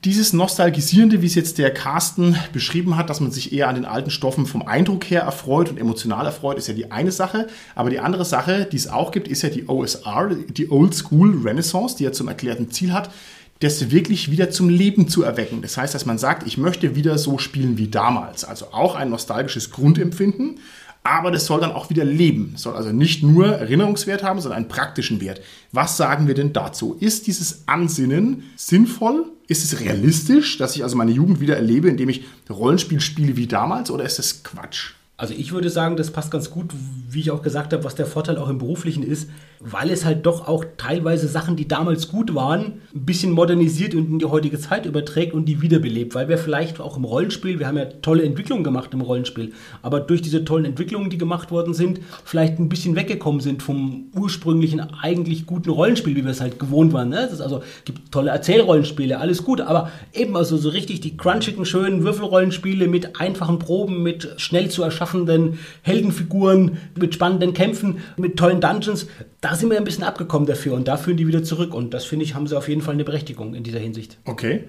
Dieses Nostalgisierende, wie es jetzt der Carsten beschrieben hat, dass man sich eher an den alten Stoffen vom Eindruck her erfreut und emotional erfreut, ist ja die eine Sache. Aber die andere Sache, die es auch gibt, ist ja die OSR, die Old School Renaissance, die ja zum erklärten Ziel hat, das wirklich wieder zum Leben zu erwecken. Das heißt, dass man sagt, ich möchte wieder so spielen wie damals. Also auch ein nostalgisches Grundempfinden, aber das soll dann auch wieder leben. Es soll also nicht nur Erinnerungswert haben, sondern einen praktischen Wert. Was sagen wir denn dazu? Ist dieses Ansinnen sinnvoll? Ist es realistisch, dass ich also meine Jugend wieder erlebe, indem ich Rollenspiel spiele wie damals, oder ist das Quatsch? Also ich würde sagen, das passt ganz gut, wie ich auch gesagt habe, was der Vorteil auch im beruflichen ist, weil es halt doch auch teilweise Sachen, die damals gut waren, ein bisschen modernisiert und in die heutige Zeit überträgt und die wiederbelebt, weil wir vielleicht auch im Rollenspiel, wir haben ja tolle Entwicklungen gemacht im Rollenspiel, aber durch diese tollen Entwicklungen, die gemacht worden sind, vielleicht ein bisschen weggekommen sind vom ursprünglichen eigentlich guten Rollenspiel, wie wir es halt gewohnt waren. Ne? Es ist also gibt tolle Erzählrollenspiele, alles gut, aber eben also so richtig die crunchigen schönen Würfelrollenspiele mit einfachen Proben, mit schnell zu erschaffen schaffenden Heldenfiguren mit spannenden Kämpfen, mit tollen Dungeons. Da sind wir ein bisschen abgekommen dafür und da führen die wieder zurück. Und das finde ich, haben sie auf jeden Fall eine Berechtigung in dieser Hinsicht. Okay.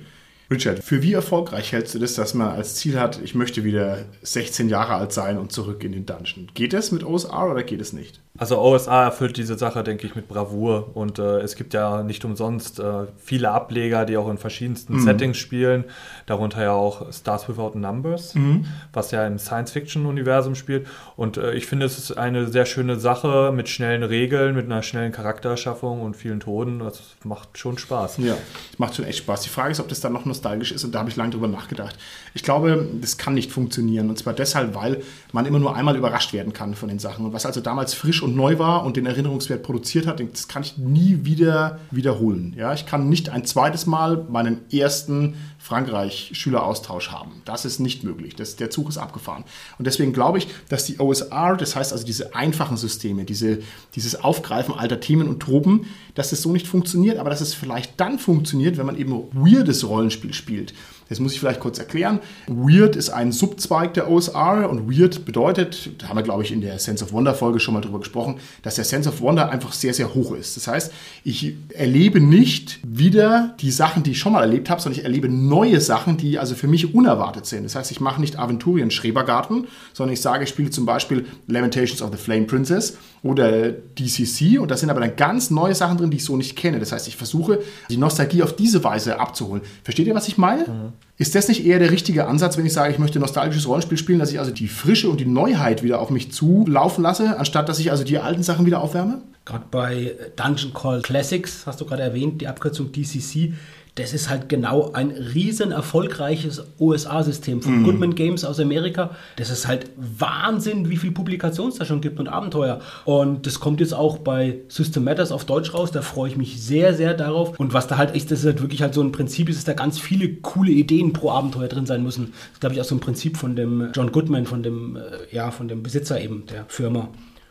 Richard, für wie erfolgreich hältst du das, dass man als Ziel hat, ich möchte wieder 16 Jahre alt sein und zurück in den Dungeon? Geht das mit OSR oder geht es nicht? Also OSA erfüllt diese Sache, denke ich, mit Bravour. Und äh, es gibt ja nicht umsonst äh, viele Ableger, die auch in verschiedensten mhm. Settings spielen. Darunter ja auch Stars Without Numbers, mhm. was ja im Science-Fiction-Universum spielt. Und äh, ich finde, es ist eine sehr schöne Sache mit schnellen Regeln, mit einer schnellen Charaktererschaffung und vielen Toten. Das macht schon Spaß. Ja, es macht schon echt Spaß. Die Frage ist, ob das dann noch nostalgisch ist. Und da habe ich lange drüber nachgedacht. Ich glaube, das kann nicht funktionieren. Und zwar deshalb, weil man immer nur einmal überrascht werden kann von den Sachen. Und was also damals frisch und neu war und den Erinnerungswert produziert hat, das kann ich nie wieder wiederholen. Ja, ich kann nicht ein zweites Mal meinen ersten Frankreich-Schüleraustausch haben. Das ist nicht möglich. Das, der Zug ist abgefahren. Und deswegen glaube ich, dass die OSR, das heißt also diese einfachen Systeme, diese, dieses Aufgreifen alter Themen und Tropen, dass das so nicht funktioniert, aber dass es vielleicht dann funktioniert, wenn man eben weirdes Rollenspiel spielt. Das muss ich vielleicht kurz erklären. Weird ist ein Subzweig der OSR und Weird bedeutet, da haben wir glaube ich in der Sense of Wonder Folge schon mal drüber gesprochen, dass der Sense of Wonder einfach sehr, sehr hoch ist. Das heißt, ich erlebe nicht wieder die Sachen, die ich schon mal erlebt habe, sondern ich erlebe neue Sachen, die also für mich unerwartet sind. Das heißt, ich mache nicht Aventurien Schrebergarten, sondern ich sage, ich spiele zum Beispiel Lamentations of the Flame Princess oder DCC und da sind aber dann ganz neue Sachen drin, die ich so nicht kenne. Das heißt, ich versuche die Nostalgie auf diese Weise abzuholen. Versteht ihr, was ich meine? Mhm. Ist das nicht eher der richtige Ansatz, wenn ich sage, ich möchte nostalgisches Rollenspiel spielen, dass ich also die Frische und die Neuheit wieder auf mich zulaufen lasse, anstatt dass ich also die alten Sachen wieder aufwärme? Gerade bei Dungeon Call Classics, hast du gerade erwähnt, die Abkürzung DCC, das ist halt genau ein riesen erfolgreiches OSA-System von Goodman Games aus Amerika. Das ist halt Wahnsinn, wie viel Publikations da schon gibt und Abenteuer. Und das kommt jetzt auch bei System Matters auf Deutsch raus. Da freue ich mich sehr, sehr darauf. Und was da halt ist, das ist halt wirklich halt so ein Prinzip, ist, dass da ganz viele coole Ideen pro Abenteuer drin sein müssen. Das ist, glaube ich, auch so ein Prinzip von dem John Goodman, von dem, äh, ja, von dem Besitzer eben der Firma.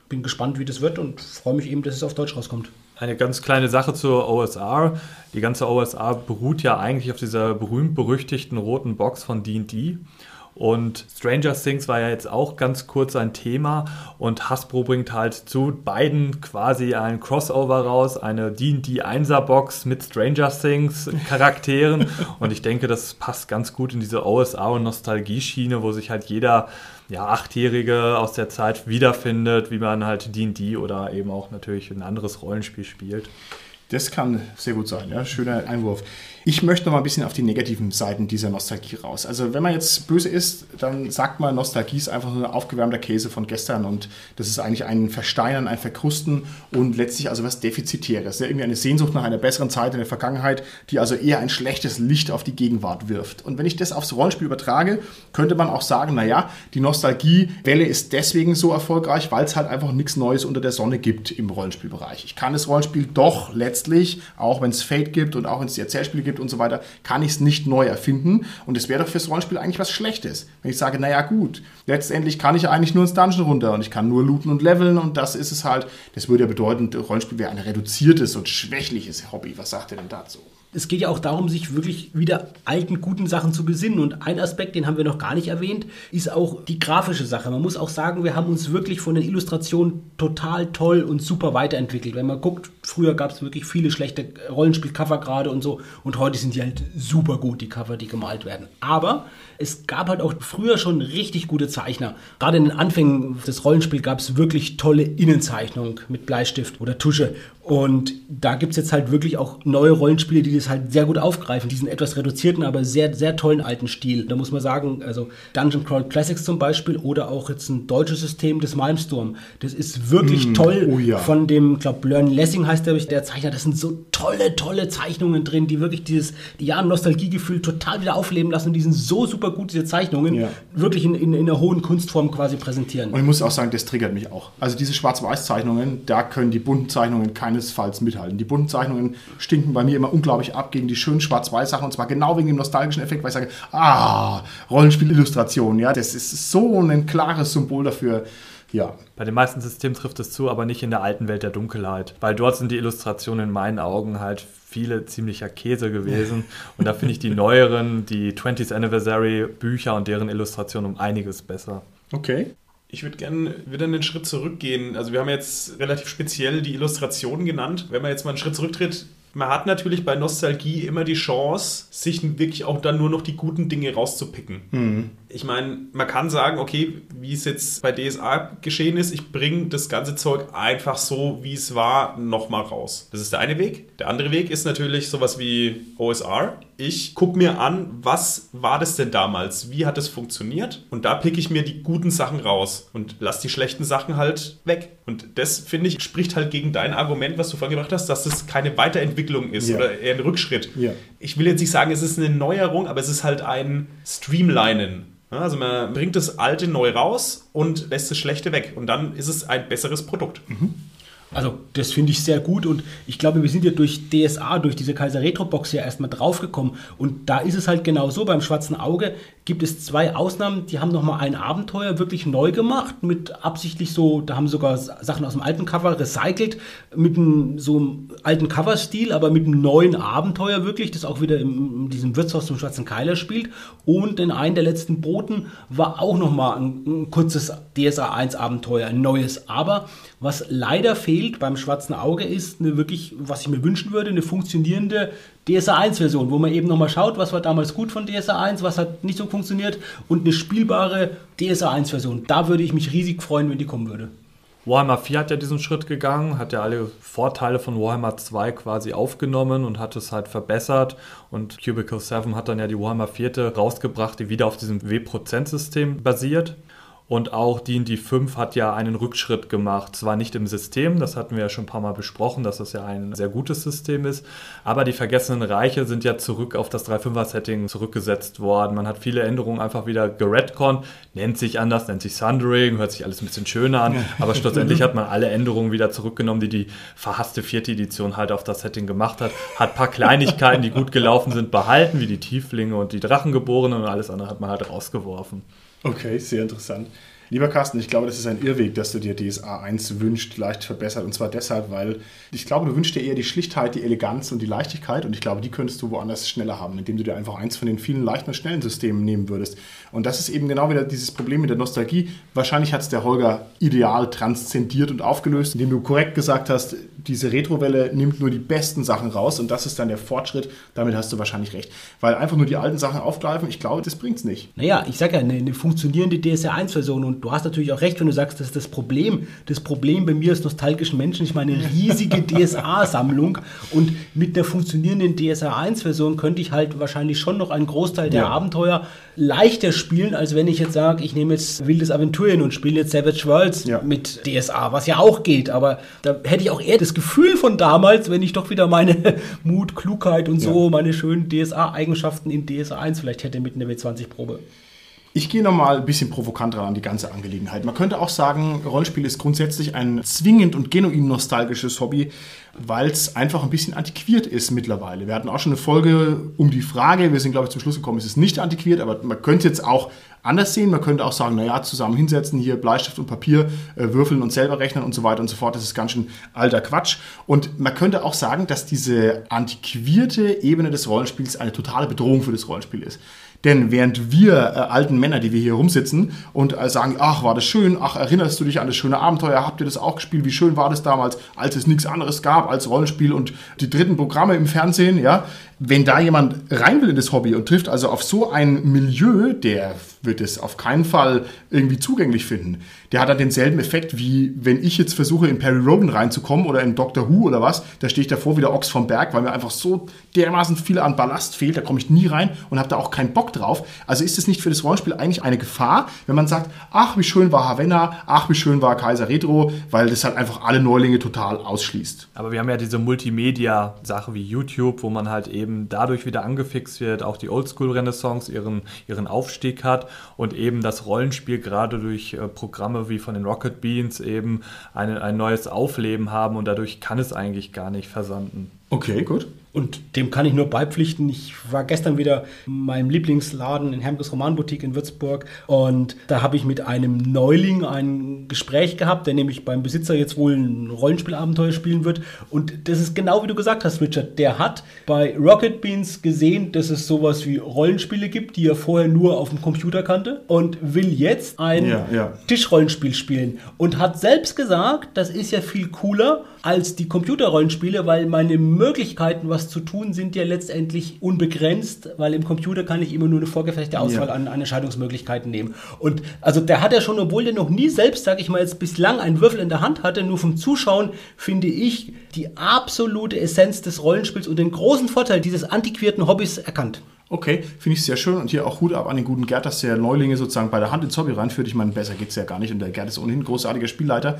Bin gespannt, wie das wird und freue mich eben, dass es auf Deutsch rauskommt. Eine ganz kleine Sache zur OSR. Die ganze OSR beruht ja eigentlich auf dieser berühmt-berüchtigten roten Box von D&D. Und Stranger Things war ja jetzt auch ganz kurz ein Thema und Hasbro bringt halt zu beiden quasi ein Crossover raus, eine D&D 1er Box mit Stranger Things Charakteren und ich denke, das passt ganz gut in diese OSR und Nostalgie-Schiene, wo sich halt jeder ja, Achtjährige aus der Zeit wiederfindet, wie man halt D&D oder eben auch natürlich ein anderes Rollenspiel spielt. Das kann sehr gut sein, ja. Schöner Einwurf. Ich möchte noch mal ein bisschen auf die negativen Seiten dieser Nostalgie raus. Also wenn man jetzt böse ist, dann sagt man, Nostalgie ist einfach nur ein aufgewärmter Käse von gestern und das ist eigentlich ein Versteinern, ein Verkrusten und letztlich also was Defizitäres. Ja, irgendwie eine Sehnsucht nach einer besseren Zeit in der Vergangenheit, die also eher ein schlechtes Licht auf die Gegenwart wirft. Und wenn ich das aufs Rollenspiel übertrage, könnte man auch sagen, naja, die Nostalgiewelle ist deswegen so erfolgreich, weil es halt einfach nichts Neues unter der Sonne gibt im Rollenspielbereich. Ich kann das Rollenspiel doch letztlich, auch wenn es Fate gibt und auch wenn es die Erzählspiele gibt, gibt und so weiter, kann ich es nicht neu erfinden. Und es wäre doch fürs Rollenspiel eigentlich was Schlechtes. Wenn ich sage, naja gut, letztendlich kann ich eigentlich nur ins Dungeon runter und ich kann nur looten und leveln und das ist es halt. Das würde ja bedeuten, Rollenspiel wäre ein reduziertes und schwächliches Hobby. Was sagt ihr denn dazu? es geht ja auch darum, sich wirklich wieder alten, guten Sachen zu besinnen. Und ein Aspekt, den haben wir noch gar nicht erwähnt, ist auch die grafische Sache. Man muss auch sagen, wir haben uns wirklich von den Illustrationen total toll und super weiterentwickelt. Wenn man guckt, früher gab es wirklich viele schlechte Rollenspiel-Cover gerade und so. Und heute sind die halt super gut, die Cover, die gemalt werden. Aber es gab halt auch früher schon richtig gute Zeichner. Gerade in den Anfängen des Rollenspiels gab es wirklich tolle Innenzeichnungen mit Bleistift oder Tusche. Und da gibt es jetzt halt wirklich auch neue Rollenspiele, die das halt sehr gut aufgreifen. Diesen etwas reduzierten, aber sehr, sehr tollen alten Stil. Da muss man sagen, also Dungeon Crawl Classics zum Beispiel oder auch jetzt ein deutsches System des Malmstorm. Das ist wirklich mm, toll. Oh ja. Von dem, glaube Learn Lessing heißt der, der Zeichner. Das sind so tolle, tolle Zeichnungen drin, die wirklich dieses ja, Nostalgiegefühl total wieder aufleben lassen. Und die sind so super gut, diese Zeichnungen, ja. wirklich in, in, in einer hohen Kunstform quasi präsentieren. Und ich muss auch sagen, das triggert mich auch. Also diese Schwarz-Weiß-Zeichnungen, da können die bunten Zeichnungen keine keinesfalls mithalten. Die bunten Zeichnungen stinken bei mir immer unglaublich ab gegen die schönen Schwarz-Weiß-Sachen und zwar genau wegen dem nostalgischen Effekt, weil ich sage, ah, Rollenspielillustration, ja, das ist so ein klares Symbol dafür. Ja. Bei den meisten Systemen trifft es zu, aber nicht in der alten Welt der Dunkelheit. Weil dort sind die Illustrationen in meinen Augen halt viele ziemlicher Käse gewesen. Und da finde ich die neueren, die 20th Anniversary Bücher und deren Illustrationen um einiges besser. Okay. Ich würde gerne wieder einen Schritt zurückgehen. Also wir haben jetzt relativ speziell die Illustrationen genannt. Wenn man jetzt mal einen Schritt zurücktritt, man hat natürlich bei Nostalgie immer die Chance, sich wirklich auch dann nur noch die guten Dinge rauszupicken. Mhm. Ich meine, man kann sagen, okay, wie es jetzt bei DSA geschehen ist, ich bringe das ganze Zeug einfach so, wie es war, nochmal raus. Das ist der eine Weg. Der andere Weg ist natürlich sowas wie OSR. Ich gucke mir an, was war das denn damals? Wie hat es funktioniert? Und da picke ich mir die guten Sachen raus und lasse die schlechten Sachen halt weg. Und das, finde ich, spricht halt gegen dein Argument, was du vorhin gebracht hast, dass das keine Weiterentwicklung ist ja. oder eher ein Rückschritt. Ja. Ich will jetzt nicht sagen, es ist eine Neuerung, aber es ist halt ein Streamlinen also man bringt das Alte neu raus und lässt das Schlechte weg. Und dann ist es ein besseres Produkt. Mhm. Also das finde ich sehr gut und ich glaube, wir sind ja durch DSA, durch diese Kaiser Retro Box ja erstmal draufgekommen und da ist es halt genau so, beim Schwarzen Auge gibt es zwei Ausnahmen, die haben nochmal ein Abenteuer wirklich neu gemacht, mit absichtlich so, da haben sogar Sachen aus dem alten Cover recycelt, mit einem so einem alten Cover-Stil, aber mit einem neuen Abenteuer wirklich, das auch wieder in, diesem Wirtshaus zum Schwarzen Keiler spielt. Und in einem der letzten Broten war auch nochmal ein, ein kurzes DSA 1 Abenteuer, ein neues, aber was leider fehlt beim Schwarzen Auge ist eine wirklich, was ich mir wünschen würde, eine funktionierende DSA 1 Version, wo man eben nochmal schaut, was war damals gut von DSA 1, was hat nicht so funktioniert und eine spielbare DSA 1 Version. Da würde ich mich riesig freuen, wenn die kommen würde. Warhammer 4 hat ja diesen Schritt gegangen, hat ja alle Vorteile von Warhammer 2 quasi aufgenommen und hat es halt verbessert. Und Cubicle 7 hat dann ja die Warhammer 4 rausgebracht, die wieder auf diesem W-Prozent-System basiert. Und auch D&D 5 hat ja einen Rückschritt gemacht. Zwar nicht im System, das hatten wir ja schon ein paar Mal besprochen, dass das ja ein sehr gutes System ist, aber die Vergessenen Reiche sind ja zurück auf das 3.5er-Setting zurückgesetzt worden. Man hat viele Änderungen einfach wieder geredconnt, nennt sich anders, nennt sich Sundering, hört sich alles ein bisschen schöner an, aber schlussendlich hat man alle Änderungen wieder zurückgenommen, die die verhasste vierte Edition halt auf das Setting gemacht hat. Hat ein paar Kleinigkeiten, die gut gelaufen sind, behalten, wie die Tieflinge und die Drachengeborenen und alles andere hat man halt rausgeworfen. Okay, sehr interessant. Lieber Carsten, ich glaube, das ist ein Irrweg, dass du dir DSA 1 wünscht, leicht verbessert. Und zwar deshalb, weil ich glaube, du wünschst dir eher die Schlichtheit, die Eleganz und die Leichtigkeit. Und ich glaube, die könntest du woanders schneller haben, indem du dir einfach eins von den vielen leichten und schnellen Systemen nehmen würdest. Und das ist eben genau wieder dieses Problem mit der Nostalgie. Wahrscheinlich hat es der Holger ideal transzendiert und aufgelöst, indem du korrekt gesagt hast, diese Retrowelle nimmt nur die besten Sachen raus und das ist dann der Fortschritt. Damit hast du wahrscheinlich recht. Weil einfach nur die alten Sachen aufgreifen, ich glaube, das bringt es nicht. Naja, ich sage ja, eine, eine funktionierende DSA 1-Version und du hast natürlich auch recht, wenn du sagst, das ist das Problem. Das Problem bei mir ist nostalgischen Menschen. Ich meine, eine riesige DSA-Sammlung und mit einer funktionierenden DSA 1-Version könnte ich halt wahrscheinlich schon noch einen Großteil der Ja. Abenteuer leichter spielen, als wenn ich jetzt sage, ich nehme jetzt Wildes Aventurien und spiele jetzt Savage Worlds Ja. mit DSA, was ja auch geht. Aber da hätte ich auch eher das Gefühl von damals, wenn ich doch wieder meine Mut, Klugheit und so, Ja. meine schönen DSA-Eigenschaften in DSA 1 vielleicht hätte mit einer W20-Probe. Ich gehe nochmal ein bisschen provokant ran an die ganze Angelegenheit. Man könnte auch sagen, Rollenspiel ist grundsätzlich ein zwingend und genuin nostalgisches Hobby, weil es einfach ein bisschen antiquiert ist mittlerweile. Wir hatten auch schon eine Folge um die Frage, wir sind glaube ich zum Schluss gekommen, es ist nicht antiquiert, aber man könnte jetzt auch anders sehen. Man könnte auch sagen, naja, zusammen hinsetzen, hier Bleistift und Papier, äh, würfeln und selber rechnen und so weiter und so fort. Das ist ganz schön alter Quatsch. Und man könnte auch sagen, dass diese antiquierte Ebene des Rollenspiels eine totale Bedrohung für das Rollenspiel ist. Denn während wir äh, alten Männer, die wir hier rumsitzen und äh, sagen, ach, war das schön, ach, erinnerst du dich an das schöne Abenteuer, habt ihr das auch gespielt, wie schön war das damals, als es nichts anderes gab als Rollenspiel und die dritten Programme im Fernsehen, ja, wenn da jemand rein will in das Hobby und trifft also auf so ein Milieu, der wird es auf keinen Fall irgendwie zugänglich finden. Der hat dann denselben Effekt, wie wenn ich jetzt versuche, in Perry Roden reinzukommen oder in Doctor Who oder was, da stehe ich davor wie der Ochs vom Berg, weil mir einfach so dermaßen viel an Ballast fehlt, da komme ich nie rein und habe da auch keinen Bock drauf. Also ist es nicht für das Rollenspiel eigentlich eine Gefahr, wenn man sagt, ach, wie schön war Havanna, ach, wie schön war Kaiser Retro, weil das halt einfach alle Neulinge total ausschließt. Aber wir haben ja diese Multimedia-Sache wie YouTube, wo man halt eben dadurch wieder angefixt wird, auch die Oldschool-Renaissance ihren, ihren Aufstieg hat und eben das Rollenspiel gerade durch äh, Programme wie von den Rocket Beans eben eine, ein neues Aufleben haben und dadurch kann es eigentlich gar nicht versanden. Okay, gut. Und dem kann ich nur beipflichten. Ich war gestern wieder in meinem Lieblingsladen in Hermkes Romanboutique in Würzburg und da habe ich mit einem Neuling ein Gespräch gehabt, der nämlich beim Besitzer jetzt wohl ein Rollenspielabenteuer spielen wird. Und das ist genau wie du gesagt hast, Richard. Der hat bei Rocket Beans gesehen, dass es sowas wie Rollenspiele gibt, die er vorher nur auf dem Computer kannte und will jetzt ein Ja, ja. Tischrollenspiel spielen und hat selbst gesagt, das ist ja viel cooler als die Computerrollenspiele, weil meine Möglichkeiten, was zu tun, sind ja letztendlich unbegrenzt, weil im Computer kann ich immer nur eine vorgefertigte Auswahl Ja. an, an Entscheidungsmöglichkeiten nehmen. Und also der hat ja schon, obwohl der noch nie selbst, sage ich mal, jetzt bislang einen Würfel in der Hand hatte, nur vom Zuschauen, finde ich die absolute Essenz des Rollenspiels und den großen Vorteil dieses antiquierten Hobbys erkannt. Okay, finde ich sehr schön. Und hier auch Hut ab an den guten Gerd, dass der Neulinge sozusagen bei der Hand ins Hobby reinführt. Ich meine, besser geht's ja gar nicht. Und der Gerd ist ohnehin ein großartiger Spielleiter.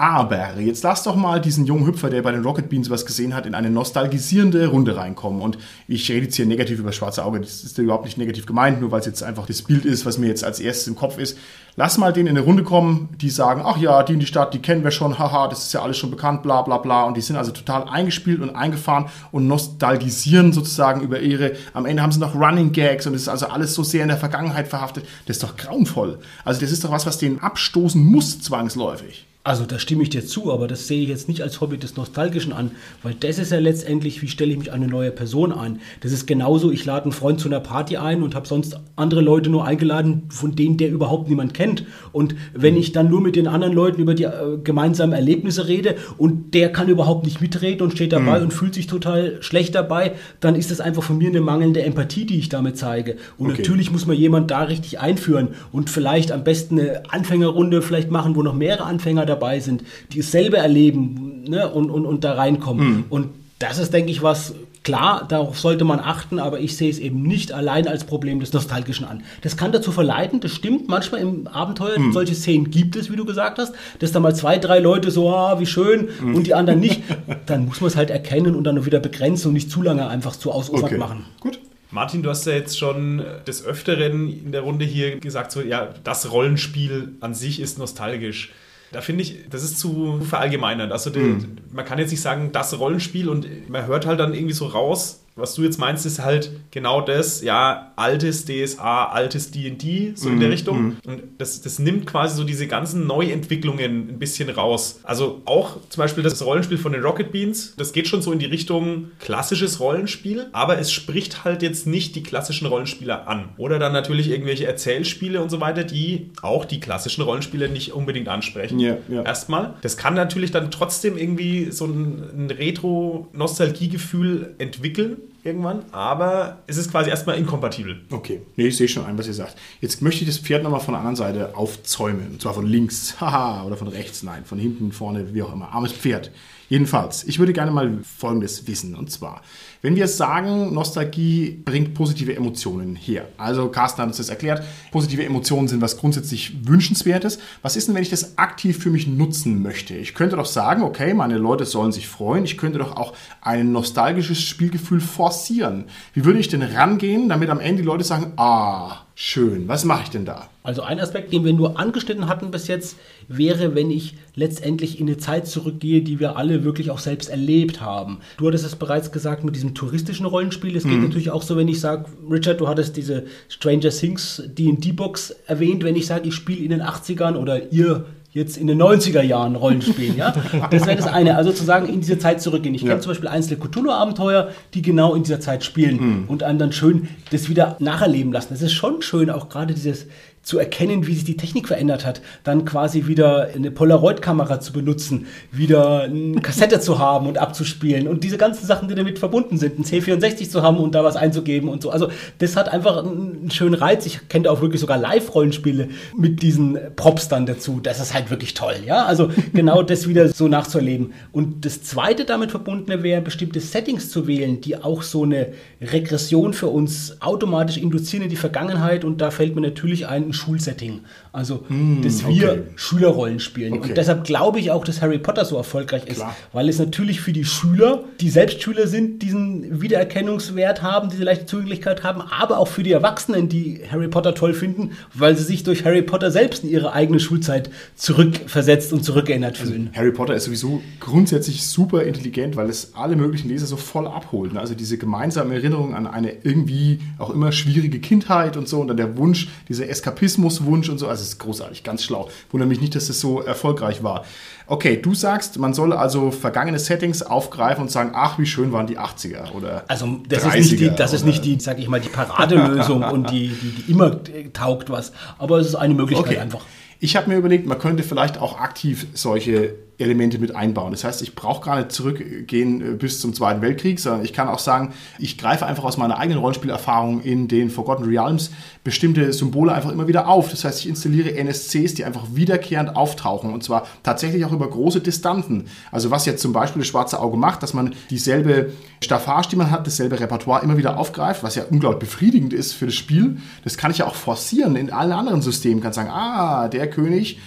Aber jetzt lass doch mal diesen jungen Hüpfer, der bei den Rocket Beans was gesehen hat, in eine nostalgisierende Runde reinkommen. Und ich rede jetzt hier negativ über Schwarze Auge. Das ist ja überhaupt nicht negativ gemeint, nur weil es jetzt einfach das Bild ist, was mir jetzt als erstes im Kopf ist. Lass mal den in eine Runde kommen, die sagen, ach ja, die in die Stadt, die kennen wir schon, haha, das ist ja alles schon bekannt, bla bla bla. Und die sind also total eingespielt und eingefahren und nostalgisieren sozusagen über ihre. Am Ende haben sie noch Running Gags und es ist also alles so sehr in der Vergangenheit verhaftet. Das ist doch grauenvoll. Also das ist doch was, was denen abstoßen muss, zwangsläufig. Also da stimme ich dir zu, aber das sehe ich jetzt nicht als Hobby des Nostalgischen an, weil das ist ja letztendlich, wie stelle ich mich an eine neue Person ein. Das ist genauso, ich lade einen Freund zu einer Party ein und habe sonst andere Leute nur eingeladen, von denen der überhaupt niemand kennt. Und wenn ich dann nur mit den anderen Leuten über die äh, gemeinsamen Erlebnisse rede und der kann überhaupt nicht mitreden und steht dabei und fühlt sich total schlecht dabei, dann ist das einfach von mir eine mangelnde Empathie, die ich damit zeige. Und Okay. natürlich muss man jemand da richtig einführen und vielleicht am besten eine Anfängerrunde vielleicht machen, wo noch mehrere Anfänger dabei sind, die es selber erleben ne, und, und, und da reinkommen. Und das ist, denke ich, was Klar, darauf sollte man achten, aber ich sehe es eben nicht allein als Problem des Nostalgischen an. Das kann dazu verleiten, das stimmt, manchmal im Abenteuer, Mhm. solche Szenen gibt es, wie du gesagt hast, dass da mal zwei, drei Leute so, ah, wie schön, Mhm. und die anderen nicht. Dann muss man es halt erkennen und dann wieder begrenzen und nicht zu lange einfach zu ausufernd Okay, machen. gut. Martin, du hast ja jetzt schon des Öfteren in der Runde hier gesagt, so, ja, das Rollenspiel an sich ist nostalgisch. Da finde ich, das ist zu verallgemeinert. Also, die, man kann jetzt nicht sagen, das Rollenspiel und man hört halt dann irgendwie so raus, was du jetzt meinst, ist halt genau das, ja, altes DSA, altes D&D, so in der Richtung. Und das, das nimmt quasi so diese ganzen Neuentwicklungen ein bisschen raus. Also auch zum Beispiel das Rollenspiel von den Rocket Beans, das geht schon so in die Richtung klassisches Rollenspiel, aber es spricht halt jetzt nicht die klassischen Rollenspieler an. Oder dann natürlich irgendwelche Erzählspiele und so weiter, die auch die klassischen Rollenspieler nicht unbedingt ansprechen. Ja, ja. Erstmal. Das kann natürlich dann trotzdem irgendwie so ein, ein Retro-Nostalgie-Gefühl entwickeln irgendwann, aber es ist quasi erstmal inkompatibel. Okay, nee, ich sehe schon ein, was ihr sagt. Jetzt möchte ich das Pferd nochmal von der anderen Seite aufzäumen. Und zwar von links, haha, oder von rechts, nein, von hinten, vorne, wie auch immer. Armes Pferd. Jedenfalls, ich würde gerne mal Folgendes wissen. Und zwar, wenn wir sagen, Nostalgie bringt positive Emotionen her. Also, Carsten hat uns das erklärt. Positive Emotionen sind was grundsätzlich Wünschenswertes. Was ist denn, wenn ich das aktiv für mich nutzen möchte? Ich könnte doch sagen, okay, meine Leute sollen sich freuen. Ich könnte doch auch ein nostalgisches Spielgefühl forcieren. Wie würde ich denn rangehen, damit am Ende die Leute sagen, ah, schön, was mache ich denn da? Also ein Aspekt, den wir nur angeschnitten hatten bis jetzt, wäre, wenn ich letztendlich in eine Zeit zurückgehe, die wir alle wirklich auch selbst erlebt haben. Du hattest es bereits gesagt mit diesem touristischen Rollenspiel. Es geht natürlich auch so, wenn ich sage, Richard, du hattest diese Stranger Things D&D-Box erwähnt, wenn ich sage, ich spiele in den 80ern oder ihr jetzt in den 90er Jahren Rollenspielen, ja? Das wäre das eine, also sozusagen in diese Zeit zurückgehen. Ich Ja. kenne zum Beispiel einzelne Cthulhu-Abenteuer, die genau in dieser Zeit spielen und einem dann schön das wieder nacherleben lassen. Es ist schon schön, auch gerade dieses zu erkennen, wie sich die Technik verändert hat, dann quasi wieder eine Polaroid-Kamera zu benutzen, wieder eine Kassette zu haben und abzuspielen und diese ganzen Sachen, die damit verbunden sind, ein C64 zu haben und da was einzugeben und so. Also das hat einfach einen schönen Reiz. Ich kenne auch wirklich sogar Live-Rollenspiele mit diesen Props dann dazu. Das ist halt wirklich toll, ja. Also genau das wieder so nachzuerleben. Und das zweite damit verbundene wäre, bestimmte Settings zu wählen, die auch so eine Regression für uns automatisch induzieren in die Vergangenheit. Und da fällt mir natürlich ein, ein Schulsetting. Also, dass wir okay. Schülerrollen spielen. Okay. Und deshalb glaube ich auch, dass Harry Potter so erfolgreich ist, Klar. weil es natürlich für die Schüler, die selbst Schüler sind, diesen Wiedererkennungswert haben, diese leichte Zugänglichkeit haben, aber auch für die Erwachsenen, die Harry Potter toll finden, weil sie sich durch Harry Potter selbst in ihre eigene Schulzeit zurückversetzt und zurückerinnert fühlen. Harry Potter ist sowieso grundsätzlich super intelligent, weil es alle möglichen Leser so voll abholt. ne? Also diese gemeinsame Erinnerung an eine irgendwie auch immer schwierige Kindheit und so und dann der Wunsch, dieser Eskapismuswunsch und so. Also es ist großartig, ganz schlau. Wundert mich nicht, dass es so erfolgreich war. Okay, du sagst, man soll also vergangene Settings aufgreifen und sagen, ach, wie schön waren die 80er oder Also das ist nicht die, 30er das ist nicht die, sag ich mal, die Paradelösung und die, die, die immer äh, taugt was. Aber es ist eine Möglichkeit Okay. einfach. Ich habe mir überlegt, man könnte vielleicht auch aktiv solche Elemente mit einbauen. Das heißt, ich brauche gar nicht zurückgehen äh, bis zum Zweiten Weltkrieg, sondern ich kann auch sagen, ich greife einfach aus meiner eigenen Rollenspielerfahrung in den Forgotten Realms bestimmte Symbole einfach immer wieder auf. Das heißt, ich installiere NSCs, die einfach wiederkehrend auftauchen und zwar tatsächlich auch über große Distanzen. Also was jetzt zum Beispiel das Schwarze Auge macht, dass man dieselbe Staffage, die man hat, dasselbe Repertoire immer wieder aufgreift, was ja unglaublich befriedigend ist für das Spiel. Das kann ich ja auch forcieren in allen anderen Systemen. Ich kann sagen, ah, der König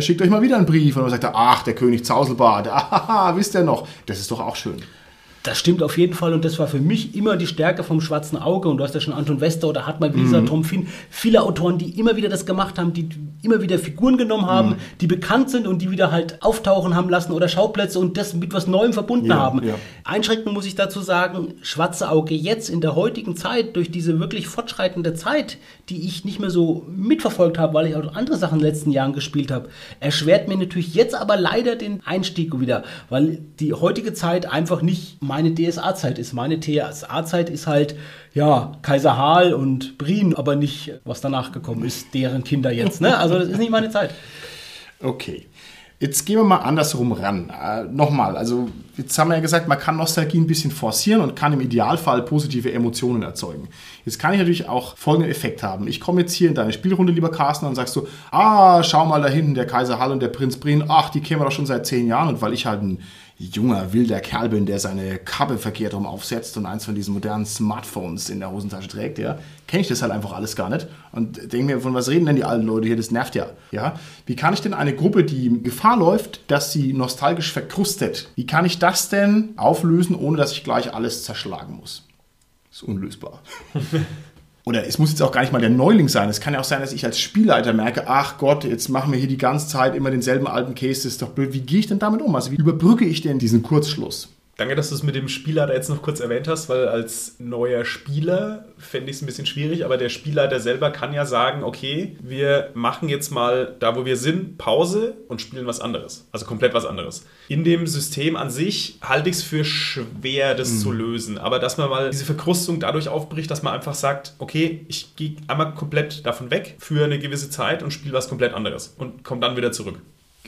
schickt euch mal wieder einen Brief. Und dann sagt er, ach, der König Zauselbart, ah, wisst ihr noch. Das ist doch auch schön. Das stimmt auf jeden Fall und das war für mich immer die Stärke vom Schwarzen Auge. Und du hast ja schon Anton Wester oder Hartmann Wieser, Mhm. Tom Finn, viele Autoren, die immer wieder das gemacht haben, die immer wieder Figuren genommen haben, Mhm. die bekannt sind und die wieder halt auftauchen haben lassen oder Schauplätze und das mit was Neuem verbunden Ja, haben. ja. Einschränkend muss ich dazu sagen, Schwarze Auge jetzt in der heutigen Zeit, durch diese wirklich fortschreitende Zeit, die ich nicht mehr so mitverfolgt habe, weil ich auch andere Sachen in den letzten Jahren gespielt habe, erschwert mir natürlich jetzt aber leider den Einstieg wieder, weil die heutige Zeit einfach nicht meine DSA-Zeit ist. Meine DSA-Zeit ist halt, ja, Kaiser Harl und Brien, aber nicht, was danach gekommen ist, deren Kinder jetzt. Ne? Also das ist nicht meine Zeit. Okay. Jetzt gehen wir mal andersrum ran. Äh, Nochmal, also jetzt haben wir ja gesagt, man kann Nostalgie ein bisschen forcieren und kann im Idealfall positive Emotionen erzeugen. Jetzt kann ich natürlich auch folgenden Effekt haben. Ich komme jetzt hier in deine Spielrunde, lieber Carsten, und sagst du, ah, schau mal da hinten, der Kaiser Hall und der Prinz Brin, ach, die kennen wir doch schon seit zehn Jahren. Und weil ich halt ein junger, wilder Kerl bin, der seine Kappe verkehrt rum aufsetzt und eins von diesen modernen Smartphones in der Hosentasche trägt, ja, kenne ich das halt einfach alles gar nicht und denke mir, von was reden denn die alten Leute hier, das nervt ja, ja. Wie kann ich denn eine Gruppe, die Gefahr läuft, dass sie nostalgisch verkrustet, wie kann ich das denn auflösen, ohne dass ich gleich alles zerschlagen muss? Ist unlösbar. oder es muss jetzt auch gar nicht mal der Neuling sein. Es kann ja auch sein, dass ich als Spielleiter merke, ach Gott, jetzt machen wir hier die ganze Zeit immer denselben alten Case, das ist doch blöd. Wie gehe ich denn damit um? Also wie überbrücke ich denn diesen Kurzschluss? Danke, dass du es mit dem Spielleiter jetzt noch kurz erwähnt hast, weil als neuer Spieler fände ich es ein bisschen schwierig, aber der Spielleiter selber kann ja sagen, okay, wir machen jetzt mal da, wo wir sind, Pause und spielen was anderes. Also komplett was anderes. In dem System an sich halte ich es für schwer, das mhm. zu lösen, aber dass man mal diese Verkrustung dadurch aufbricht, dass man einfach sagt, okay, ich gehe einmal komplett davon weg für eine gewisse Zeit und spiele was komplett anderes und komme dann wieder zurück.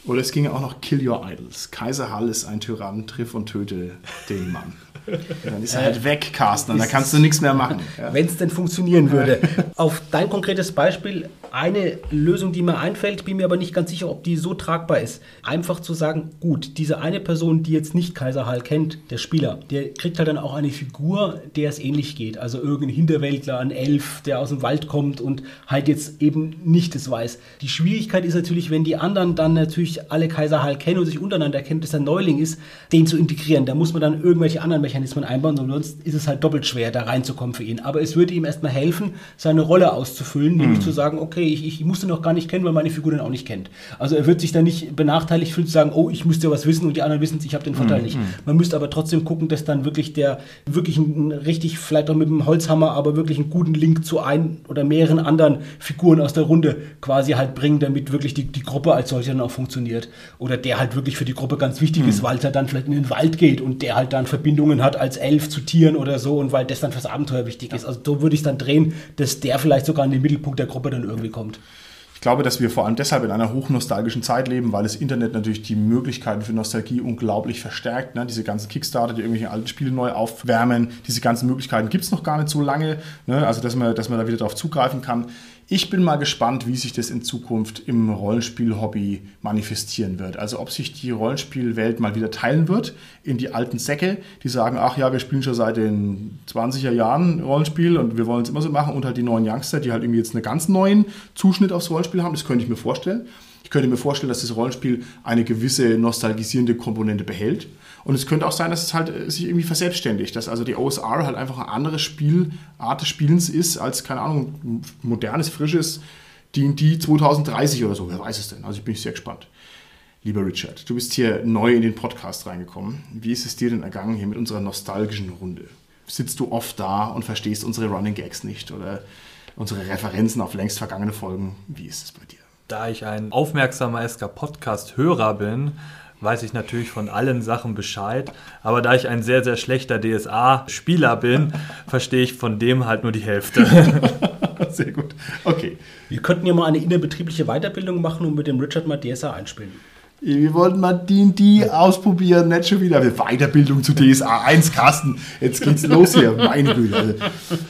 Oder es ginge auch noch Kill Your Idols. Kaiser Hall ist ein Tyrann, triff und töte den Mann. Dann ist er halt weg, Carsten, und da kannst du nichts mehr machen. Wenn es denn funktionieren würde. Auf dein konkretes Beispiel, eine Lösung, die mir einfällt, bin mir aber nicht ganz sicher, ob die so tragbar ist. Einfach zu sagen, gut, diese eine Person, die jetzt nicht Kaiser Hall kennt, der Spieler, der kriegt halt dann auch eine Figur, der es ähnlich geht. Also irgendein Hinterwäldler, ein Elf, der aus dem Wald kommt und halt jetzt eben nicht das weiß. Die Schwierigkeit ist natürlich, wenn die anderen dann natürlich alle Kaiser Hall kennen und sich untereinander kennen, dass er Neuling ist, den zu integrieren. Da muss man dann irgendwelche anderen Mechanismen einbauen, sonst ist es halt doppelt schwer, da reinzukommen für ihn. Aber es würde ihm erstmal helfen, seine Rolle auszufüllen, nämlich mhm. zu sagen, okay, ich, ich muss den noch gar nicht kennen, weil meine Figur den auch nicht kennt. Also er wird sich dann nicht benachteiligt fühlen zu sagen, oh, ich müsste was wissen und die anderen wissen es, ich habe den Vorteil mhm. nicht. Man müsste aber trotzdem gucken, dass dann wirklich der, wirklich ein, richtig, vielleicht auch mit dem Holzhammer, aber wirklich einen guten Link zu ein oder mehreren anderen Figuren aus der Runde quasi halt bringen, damit wirklich die, die Gruppe als solche dann auch funktioniert. Oder der halt wirklich für die Gruppe ganz wichtig mhm. ist, weil er dann vielleicht in den Wald geht und der halt dann Verbindungen hat als Elf zu Tieren oder so und weil das dann fürs Abenteuer wichtig ja. ist. Also so würde ich es dann drehen, dass der vielleicht sogar in den Mittelpunkt der Gruppe dann irgendwie kommt. Ich glaube, dass wir vor allem deshalb in einer hochnostalgischen Zeit leben, weil das Internet natürlich die Möglichkeiten für Nostalgie unglaublich verstärkt. Ne? Diese ganzen Kickstarter, die irgendwelche alten Spiele neu aufwärmen, diese ganzen Möglichkeiten gibt es noch gar nicht so lange. Ne? Also, dass man, dass man da wieder darauf zugreifen kann. Ich bin mal gespannt, wie sich das in Zukunft im Rollenspiel-Hobby manifestieren wird. Also ob sich die Rollenspielwelt mal wieder teilen wird in die alten Säcke, die sagen, ach ja, wir spielen schon seit den 20er Jahren Rollenspiel und wir wollen es immer so machen und halt die neuen Youngster, die halt irgendwie jetzt einen ganz neuen Zuschnitt aufs Rollenspiel haben, das könnte ich mir vorstellen. Ich könnte mir vorstellen, dass das Rollenspiel eine gewisse nostalgisierende Komponente behält. Und es könnte auch sein, dass es halt äh, sich irgendwie verselbstständigt, dass also die OSR halt einfach eine andere Spielart des Spielens ist als, keine Ahnung, modernes, frisches D&D 2030 oder so. Wer weiß es denn? Also ich bin sehr gespannt. Lieber Richard, du bist hier neu in den Podcast reingekommen. Wie ist es dir denn ergangen hier mit unserer nostalgischen Runde? Sitzt du oft da und verstehst unsere Running Gags nicht oder unsere Referenzen auf längst vergangene Folgen? Wie ist es bei dir? Da ich ein aufmerksamer SK-Podcast-Hörer bin, weiß ich natürlich von allen Sachen Bescheid. Aber da ich ein sehr, sehr schlechter DSA-Spieler bin, verstehe ich von dem halt nur die Hälfte. sehr gut. Okay. Wir könnten ja mal eine innerbetriebliche Weiterbildung machen und mit dem Richard mal DSA einspielen. Wir wollten mal D&D ausprobieren, nicht schon wieder. Weiterbildung zu DSA 1, Carsten. Jetzt geht's los hier. Meine Güte. Also,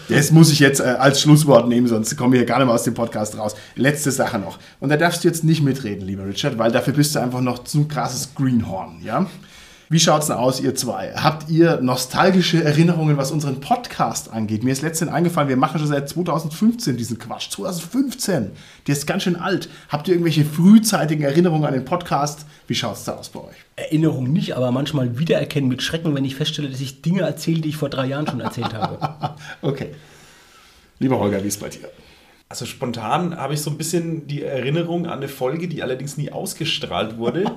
das muss ich jetzt äh, als Schlusswort nehmen, sonst kommen wir hier gar nicht mehr aus dem Podcast raus. Letzte Sache noch. Und da darfst du jetzt nicht mitreden, lieber Richard, weil dafür bist du einfach noch zu krasses Greenhorn, ja? Wie schaut es denn aus, ihr zwei? Habt ihr nostalgische Erinnerungen, was unseren Podcast angeht? Mir ist letztens eingefallen, wir machen schon seit 2015 diesen Quatsch. 2015, der ist ganz schön alt. Habt ihr irgendwelche frühzeitigen Erinnerungen an den Podcast? Wie schaut es da aus bei euch? Erinnerungen nicht, aber manchmal wiedererkennen mit Schrecken, wenn ich feststelle, dass ich Dinge erzähle, die ich vor drei Jahren schon erzählt habe. okay. Lieber Holger, wie ist es bei dir? Also spontan habe ich so ein bisschen die Erinnerung an eine Folge, die allerdings nie ausgestrahlt wurde.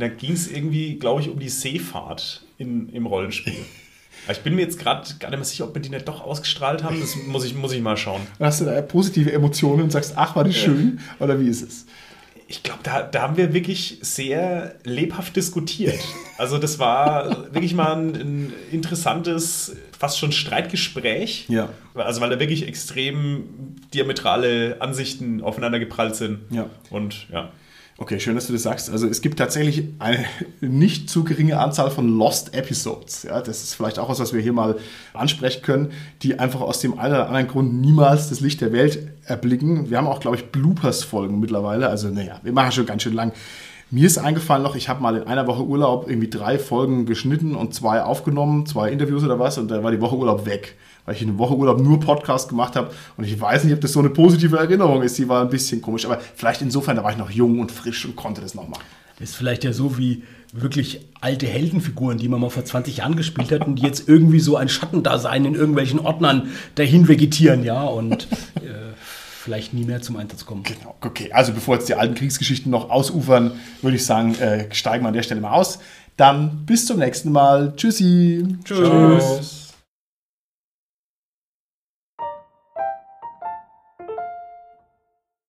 da ging es irgendwie, glaube ich, um die Seefahrt in, im Rollenspiel. Ich bin mir jetzt gerade gar nicht mehr sicher, ob wir die nicht doch ausgestrahlt haben. Das muss ich, muss ich mal schauen. Hast du da positive Emotionen und sagst, ach, war das schön? Oder wie ist es? Ich glaube, da, da haben wir wirklich sehr lebhaft diskutiert. Also das war wirklich mal ein, ein interessantes, fast schon Streitgespräch. Ja. Also weil da wirklich extrem diametrale Ansichten aufeinander geprallt sind. Ja. Und ja. Okay, schön, dass du das sagst. Also es gibt tatsächlich eine nicht zu geringe Anzahl von Lost Episodes. Ja, das ist vielleicht auch was, was wir hier mal ansprechen können, die einfach aus dem einen oder anderen Grund niemals das Licht der Welt erblicken. Wir haben auch, glaube ich, Bloopers-Folgen mittlerweile. Also naja, wir machen schon ganz schön lang. Mir ist eingefallen noch, ich habe mal in einer Woche Urlaub irgendwie drei Folgen geschnitten und zwei aufgenommen, zwei Interviews oder was, und dann war die Woche Urlaub weg, weil ich in Woche Urlaub nur Podcast gemacht habe. Und ich weiß nicht, ob das so eine positive Erinnerung ist. Die war ein bisschen komisch, aber vielleicht insofern, da war ich noch jung und frisch und konnte das noch machen. Das ist vielleicht ja so wie wirklich alte Heldenfiguren, die man mal vor 20 Jahren gespielt hat und die jetzt irgendwie so ein Schattendasein in irgendwelchen Ordnern dahin vegetieren, ja, und äh, vielleicht nie mehr zum Einsatz kommen. Genau, okay. Also bevor jetzt die alten Kriegsgeschichten noch ausufern, würde ich sagen, äh, steigen wir an der Stelle mal aus. Dann bis zum nächsten Mal. Tschüssi. Tschüss.